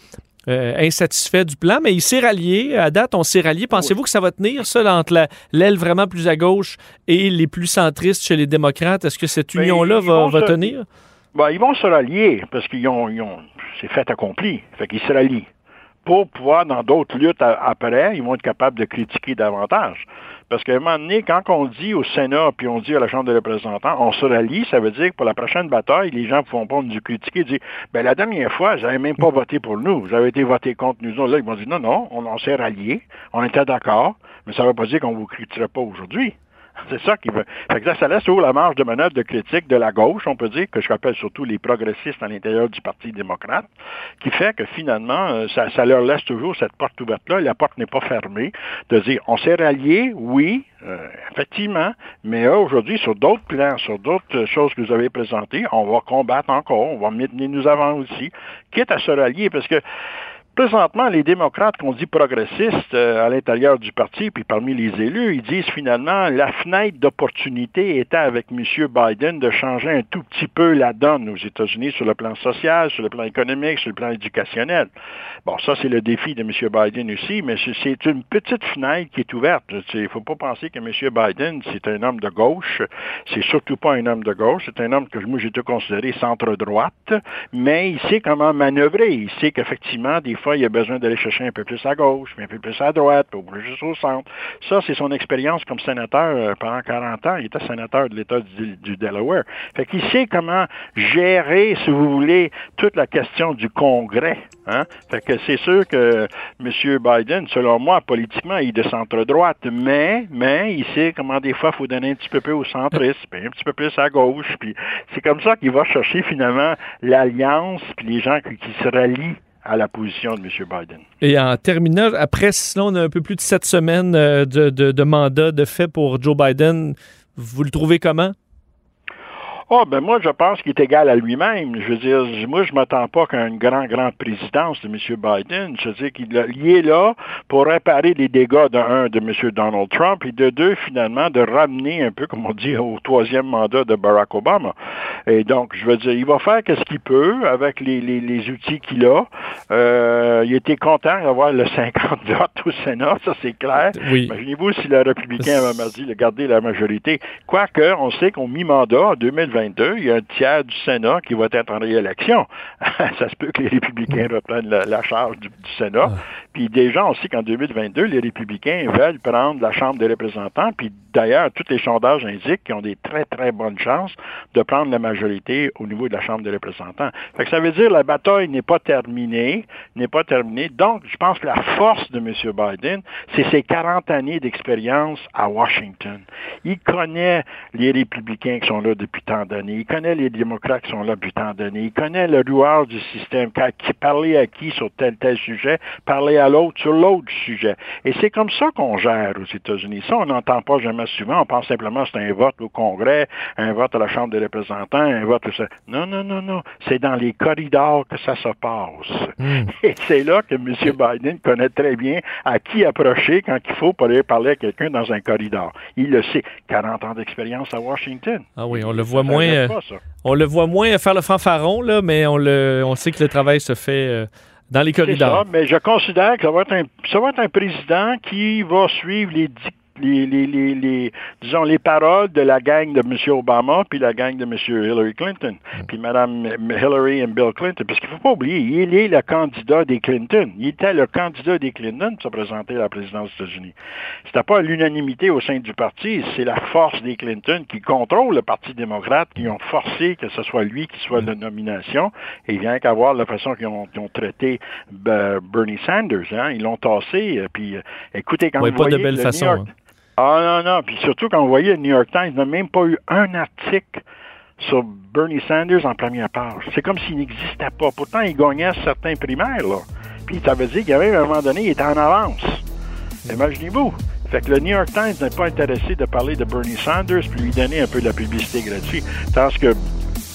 euh, insatisfait du plan, mais il s'est rallié. À date, on s'est rallié. Pensez-vous que ça va tenir, ça, entre la- l'aile vraiment plus à gauche et les plus centristes chez les démocrates? Est-ce que cette Ben, union-là va, vont va se- tenir? Ben, ils vont se rallier parce qu'ils ont, ils ont c'est fait accompli. Fait qu'ils se rallient. Pour pouvoir, dans d'autres luttes après, ils vont être capables de critiquer davantage. Parce qu'à un moment donné, quand on dit au Sénat puis on dit à la Chambre des représentants, on se rallie, ça veut dire que pour la prochaine bataille, les gens ne vont pas nous critiquer, dire, ben la dernière fois, vous n'avez même pas voté pour nous, vous avez été voté contre nous. Là, ils vont dire, non, non, on, s'est ralliés, on était d'accord, mais ça ne veut pas dire qu'on vous critiquera pas aujourd'hui. C'est ça qui veut. Fait que ça, laisse toujours la marge de manœuvre de critique de la gauche, on peut dire, que je rappelle surtout les progressistes à l'intérieur du Parti démocrate, qui fait que finalement, euh, ça, ça leur laisse toujours cette porte ouverte-là. La porte n'est pas fermée. De dire, on s'est rallié, oui, euh, effectivement, mais aujourd'hui, sur d'autres plans, sur d'autres choses que vous avez présentées, on va combattre encore, on va mener nous avant aussi, quitte à se rallier, parce que Présentement, les démocrates qu'on dit progressistes euh, à l'intérieur du parti, puis parmi les élus, ils disent finalement la fenêtre d'opportunité était avec M. Biden de changer un tout petit peu la donne aux États-Unis sur le plan social, sur le plan économique, sur le plan éducationnel. Bon, ça c'est le défi de M. Biden aussi, mais c'est une petite fenêtre qui est ouverte. Il ne faut pas penser que M. Biden, c'est un homme de gauche. C'est surtout pas un homme de gauche. C'est un homme que moi j'ai tout considéré centre-droite, mais il sait comment manœuvrer. Il sait qu'effectivement, des fois, il a besoin d'aller chercher un peu plus à gauche, mais un peu plus à droite, ou plus au centre. Ça, c'est son expérience comme sénateur euh, pendant 40 ans. Il était sénateur de l'État du, Delaware. Fait qu'il sait comment gérer, si vous voulez, toute la question du Congrès. Hein? Fait que c'est sûr que M. Biden, selon moi, politiquement, il est de centre-droite, mais, mais il sait comment des fois il faut donner un petit peu plus au centriste, puis un petit peu plus à gauche. Puis c'est comme ça qu'il va chercher finalement l'alliance, puis les gens qui se rallient à la position de M. Biden. Et en terminant, après, sinon, on a un peu plus de sept semaines euh, de, de, de mandat de fait pour Joe Biden. Vous le trouvez comment? Oh, ben moi, je pense qu'il est égal à lui-même. Je veux dire, moi, je m'attends pas qu'à une grande, grande présidence de M. Biden. Je veux dire qu'il est là pour réparer les dégâts d'un, de M. Donald Trump et de deux, finalement, de ramener un peu, comme on dit, au troisième mandat de Barack Obama. Et donc, je veux dire, il va faire ce qu'il peut avec les, les, les outils qu'il a. Euh, il était content d'avoir le 50 votes au Sénat, ça c'est clair. Oui. Imaginez-vous si le républicain avait dit de garder la majorité. Quoique, on sait qu'au mi-mandat, en 2020, il y a un tiers du Sénat qui va être en réélection. ça se peut que les républicains reprennent la, charge du, Sénat. Ah. Puis déjà, on sait qu'en 2022, les républicains veulent prendre la Chambre des représentants. Puis d'ailleurs, tous les sondages indiquent qu'ils ont des très, très bonnes chances de prendre la majorité au niveau de la Chambre des représentants. Fait que ça veut dire que la bataille n'est pas terminée, n'est pas terminée. Donc, je pense que la force de M. Biden, c'est ses 40 années d'expérience à Washington. Il connaît les républicains qui sont là depuis tant Il connaît les démocrates qui sont là depuis tant d'années. Il connaît le joueur du système, qui parlait à qui sur tel tel sujet, parlait à l'autre sur l'autre sujet. Et c'est comme ça qu'on gère aux États-Unis. Ça, on n'entend pas jamais souvent. On pense simplement que c'est un vote au Congrès, un vote à la Chambre des représentants, un vote... Ça. Non, non, non, non. C'est dans les corridors que ça se passe. Hmm. Et c'est là que M. Biden connaît très bien à qui approcher quand il faut pour aller parler à quelqu'un dans un corridor. Il le sait. 40 ans d'expérience à Washington. Ah oui, on le voit moins. Euh, on le voit moins faire le fanfaron, là, mais on, le, on sait que le travail se fait euh, dans les corridors. Ça, mais je considère que ça va, être un, ça va être un président qui va suivre les dictats les, les, les, les, disons, les paroles de la gang de M. Obama puis la gang de M. Hillary Clinton, puis Mme Hillary et Bill Clinton. Parce qu'il ne faut pas oublier, il est le candidat des Clinton. Il était le candidat des Clinton pour se présenter à la présidence des États-Unis. C'était pas l'unanimité au sein du parti, c'est la force des Clinton qui contrôle le Parti démocrate, qui ont forcé que ce soit lui qui soit la nomination. Et il vient qu'à voir la façon qu'ils ont, ont, traité ben, Bernie Sanders. Hein. Ils l'ont tassé. Euh, puis, euh, écoutez, quand ouais, vous pas voyez de belle façon. York, hein. Ah non, non. Puis surtout quand vous voyez le New York Times n'a même pas eu un article sur Bernie Sanders en première page. C'est comme s'il n'existait pas. Pourtant, il gagnait certains primaires, là. Puis ça veut dire qu'il y avait à un moment donné, il était en avance. Imaginez-vous. Fait que le New York Times n'est pas intéressé de parler de Bernie Sanders puis lui donner un peu de la publicité gratuite. Tandis que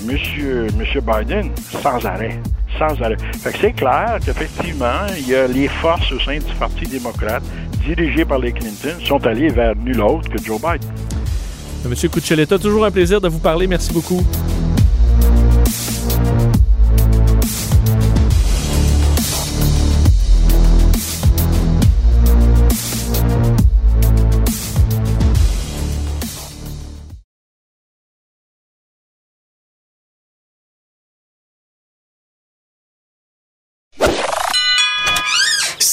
Monsieur, Monsieur Biden, sans arrêt. Sans arrêt. Fait que c'est clair qu'effectivement, il y a les forces au sein du Parti démocrate dirigés par les Clinton, sont allés vers nul autre que Joe Biden. Monsieur Cuccioletta, toujours un plaisir de vous parler. Merci beaucoup.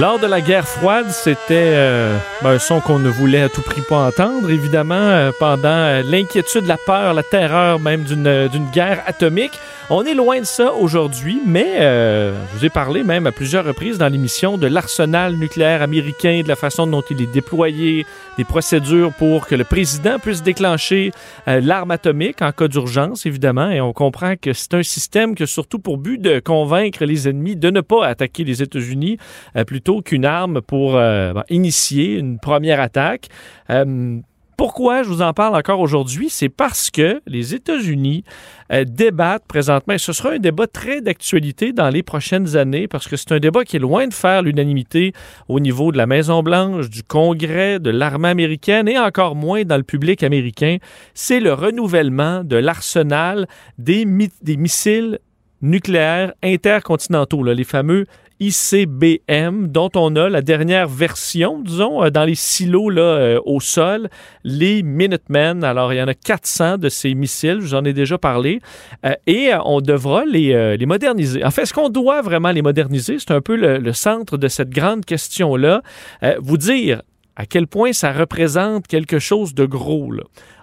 Lors de la guerre froide, c'était euh, ben, un son qu'on ne voulait à tout prix pas entendre, évidemment, euh, pendant euh, l'inquiétude, la peur, la terreur même d'une guerre atomique. On est loin de ça aujourd'hui, mais je vous ai parlé même à plusieurs reprises dans l'émission de l'arsenal nucléaire américain, de la façon dont il est déployé, des procédures pour que le président puisse déclencher l'arme atomique en cas d'urgence, évidemment, et on comprend que c'est un système qui a surtout pour but de convaincre les ennemis de ne pas attaquer les États-Unis, plutôt qu'une arme pour euh, initier une première attaque. Euh, pourquoi je vous en parle encore aujourd'hui? C'est parce que les États-Unis euh, débattent présentement, et ce sera un débat très d'actualité dans les prochaines années, parce que c'est un débat qui est loin de faire l'unanimité au niveau de la Maison-Blanche, du Congrès, de l'armée américaine, et encore moins dans le public américain. C'est le renouvellement de l'arsenal des missiles nucléaires intercontinentaux, les fameux ICBM, dont on a la dernière version, disons, euh, dans les silos là, euh, au sol, les Minutemen. Alors, il y en a 400 de ces missiles, je vous en ai déjà parlé, euh, et on devra les, moderniser. En fait, est-ce qu'on doit vraiment les moderniser? C'est un peu le, centre de cette grande question-là. vous dire à quel point ça représente quelque chose de gros.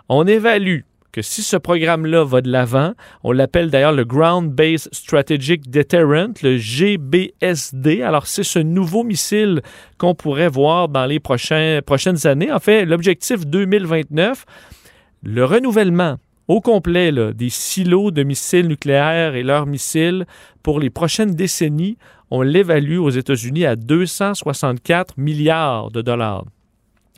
On évalue que si ce programme-là va de l'avant, on l'appelle d'ailleurs le Ground Based Strategic Deterrent, le GBSD. Alors, c'est ce nouveau missile qu'on pourrait voir dans les prochaines années. En fait, l'objectif 2029, le renouvellement au complet des silos de missiles nucléaires et leurs missiles pour les prochaines décennies, on l'évalue aux États-Unis à 264 milliards de dollars.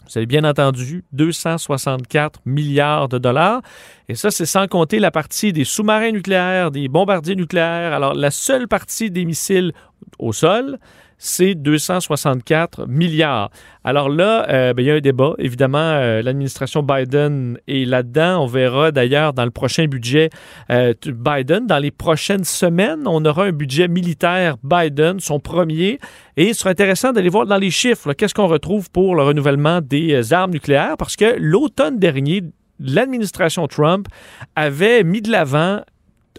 Vous avez bien entendu, 264 milliards de dollars. Et ça, c'est sans compter la partie des sous-marins nucléaires, des bombardiers nucléaires. Alors, la seule partie des missiles au sol, c'est 264 milliards. Alors là, euh, ben, il y a un débat. Évidemment, euh, l'administration Biden est là-dedans. On verra d'ailleurs dans le prochain budget euh, Biden. Dans les prochaines semaines, on aura un budget militaire Biden, son premier. Et il sera intéressant d'aller voir dans les chiffres qu'est-ce qu'on retrouve pour le renouvellement des armes nucléaires parce que l'automne dernier, l'administration Trump avait mis de l'avant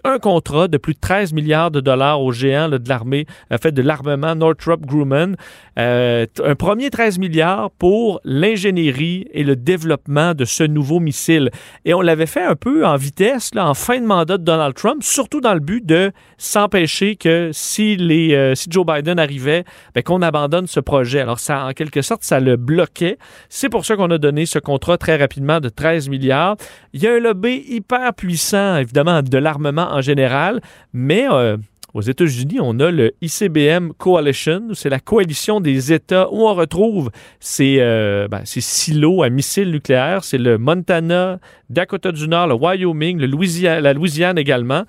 un contrat de plus de 13 milliards de dollars aux géants de l'armée, en fait, de l'armement Northrop Grumman. Euh, un premier 13 milliards pour l'ingénierie et le développement de ce nouveau missile. Et on l'avait fait un peu en vitesse, là, en fin de mandat de Donald Trump, surtout dans le but de s'empêcher que si, les, euh, si Joe Biden arrivait, ben, qu'on abandonne ce projet. Alors, ça, en quelque sorte, ça le bloquait. C'est pour ça qu'on a donné ce contrat très rapidement de 13 milliards. Il y a un lobby hyper puissant, évidemment, de l'armement en général, mais euh, aux États-Unis, on a le ICBM Coalition, c'est la coalition des États où on retrouve ces, euh, ben, ces silos à missiles nucléaires. C'est le Montana, Dakota du Nord, le Wyoming, la Louisiane également,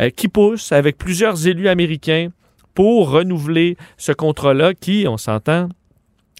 euh, qui poussent avec plusieurs élus américains pour renouveler ce contrat-là qui, on s'entend,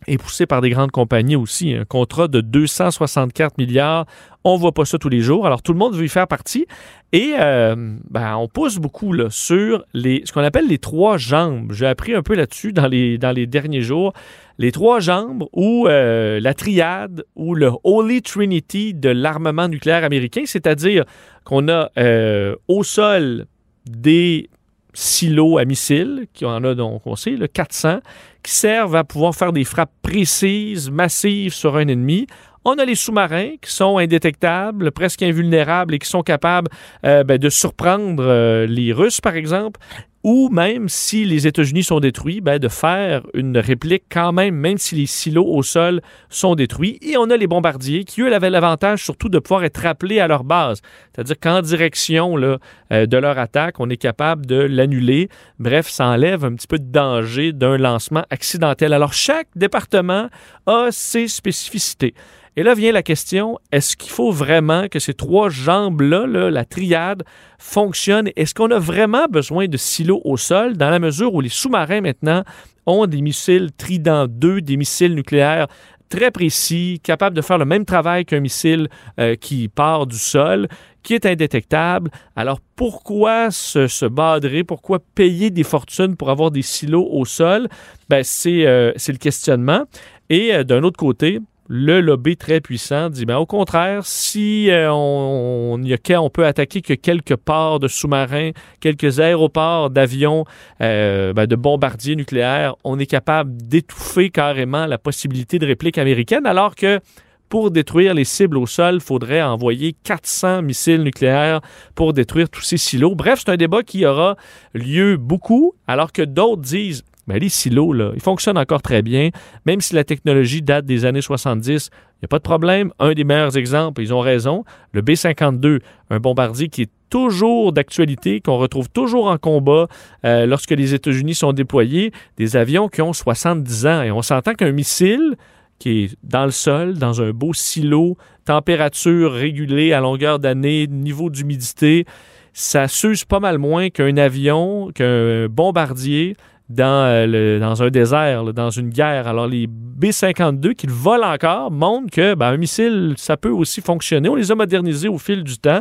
est poussé par des grandes compagnies aussi. Un contrat de 264 milliards, on voit pas ça tous les jours. Alors tout le monde veut y faire partie. Et euh, ben, on pousse beaucoup là, sur les, ce qu'on appelle les trois jambes. J'ai appris un peu là-dessus dans les, dans les derniers jours. Les trois jambes ou euh, la triade ou le Holy Trinity de l'armement nucléaire américain, c'est-à-dire qu'on a euh, au sol des silos à missiles, qui en a donc, on sait, le 400, qui servent à pouvoir faire des frappes précises, massives sur un ennemi. On a les sous-marins qui sont indétectables, presque invulnérables et qui sont capables euh, ben, de surprendre euh, les Russes, par exemple ou même si les États-Unis sont détruits, ben, de faire une réplique quand même, même si les silos au sol sont détruits. Et on a les bombardiers qui, eux, avaient l'avantage surtout de pouvoir être rappelés à leur base. C'est-à-dire qu'en direction là, euh, de leur attaque, on est capable de l'annuler. Bref, ça enlève un petit peu de danger d'un lancement accidentel. Alors, chaque département a ses spécificités. Et là vient la question, est-ce qu'il faut vraiment que ces trois jambes-là, la triade, fonctionnent? Est-ce qu'on a vraiment besoin de silos au sol dans la mesure où les sous-marins maintenant ont des missiles Trident 2, des missiles nucléaires très précis, capables de faire le même travail qu'un missile euh, qui part du sol, qui est indétectable? Alors pourquoi se, se badrer, pourquoi payer des fortunes pour avoir des silos au sol? Ben, c'est, euh, le questionnement. Et euh, d'un autre côté, le lobby très puissant dit ben, au contraire, si euh, on, a, on peut attaquer que quelques ports de sous-marins, quelques aéroports d'avions, euh, ben, de bombardiers nucléaires, on est capable d'étouffer carrément la possibilité de réplique américaine, alors que pour détruire les cibles au sol, il faudrait envoyer 400 missiles nucléaires pour détruire tous ces silos. Bref, c'est un débat qui aura lieu beaucoup, alors que d'autres disent mais les silos, là, ils fonctionnent encore très bien. Même si la technologie date des années 70, il n'y a pas de problème. Un des meilleurs exemples, ils ont raison, le B-52, un bombardier qui est toujours d'actualité, qu'on retrouve toujours en combat euh, lorsque les États-Unis sont déployés, des avions qui ont 70 ans. Et on s'entend qu'un missile qui est dans le sol, dans un beau silo, température régulée à longueur d'année, niveau d'humidité, ça s'use pas mal moins qu'un avion, qu'un bombardier dans, euh, dans un désert, dans une guerre. Alors, les B-52 qui volent encore montrent que ben, un missile, ça peut aussi fonctionner. On les a modernisés au fil du temps.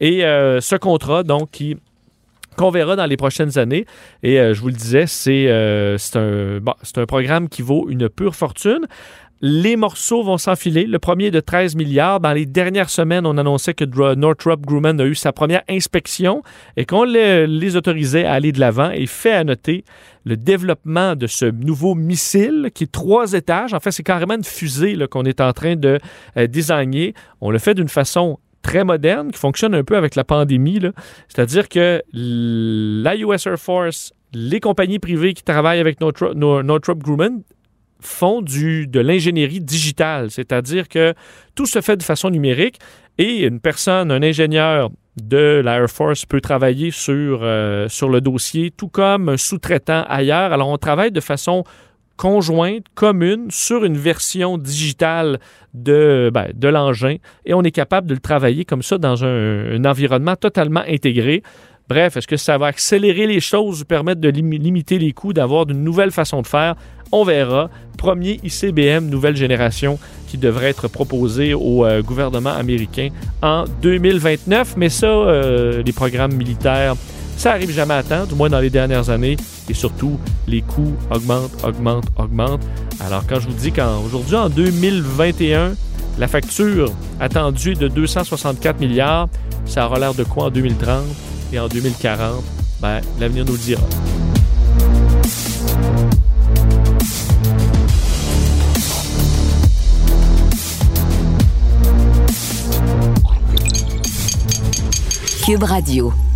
Et euh, ce contrat, donc, qu'on verra dans les prochaines années. Et euh, je vous le disais, c'est un programme qui vaut une pure fortune. Les morceaux vont s'enfiler. Le premier de 13 milliards. Dans les dernières semaines, on annonçait que Northrop Grumman a eu sa première inspection et qu'on les, autorisait à aller de l'avant. Et fait à noter le développement de ce nouveau missile qui est trois étages. En fait, c'est carrément une fusée qu'on est en train de euh, designer. On le fait d'une façon très moderne qui fonctionne un peu avec la pandémie. C'est-à-dire que la US Air Force, les compagnies privées qui travaillent avec Northrop Grumman font de l'ingénierie digitale, c'est-à-dire que tout se fait de façon numérique et une personne, un ingénieur de l'Air Force peut travailler sur, euh, sur le dossier, tout comme un sous-traitant ailleurs. Alors on travaille de façon conjointe, commune, sur une version digitale de, ben, de l'engin et on est capable de le travailler comme ça dans un environnement totalement intégré. Bref, est-ce que ça va accélérer les choses, permettre de limiter les coûts, d'avoir une nouvelle façon de faire? On verra. Premier ICBM nouvelle génération qui devrait être proposé au euh, gouvernement américain en 2029. Mais ça, euh, les programmes militaires, ça arrive jamais à temps, du moins dans les dernières années. Et surtout, les coûts augmentent, augmentent, augmentent. Alors quand je vous dis qu'aujourd'hui, en 2021, la facture attendue est de 264 milliards, ça aura l'air de quoi en 2030? et en 2040, ben, l'avenir nous le dira. Cube Radio.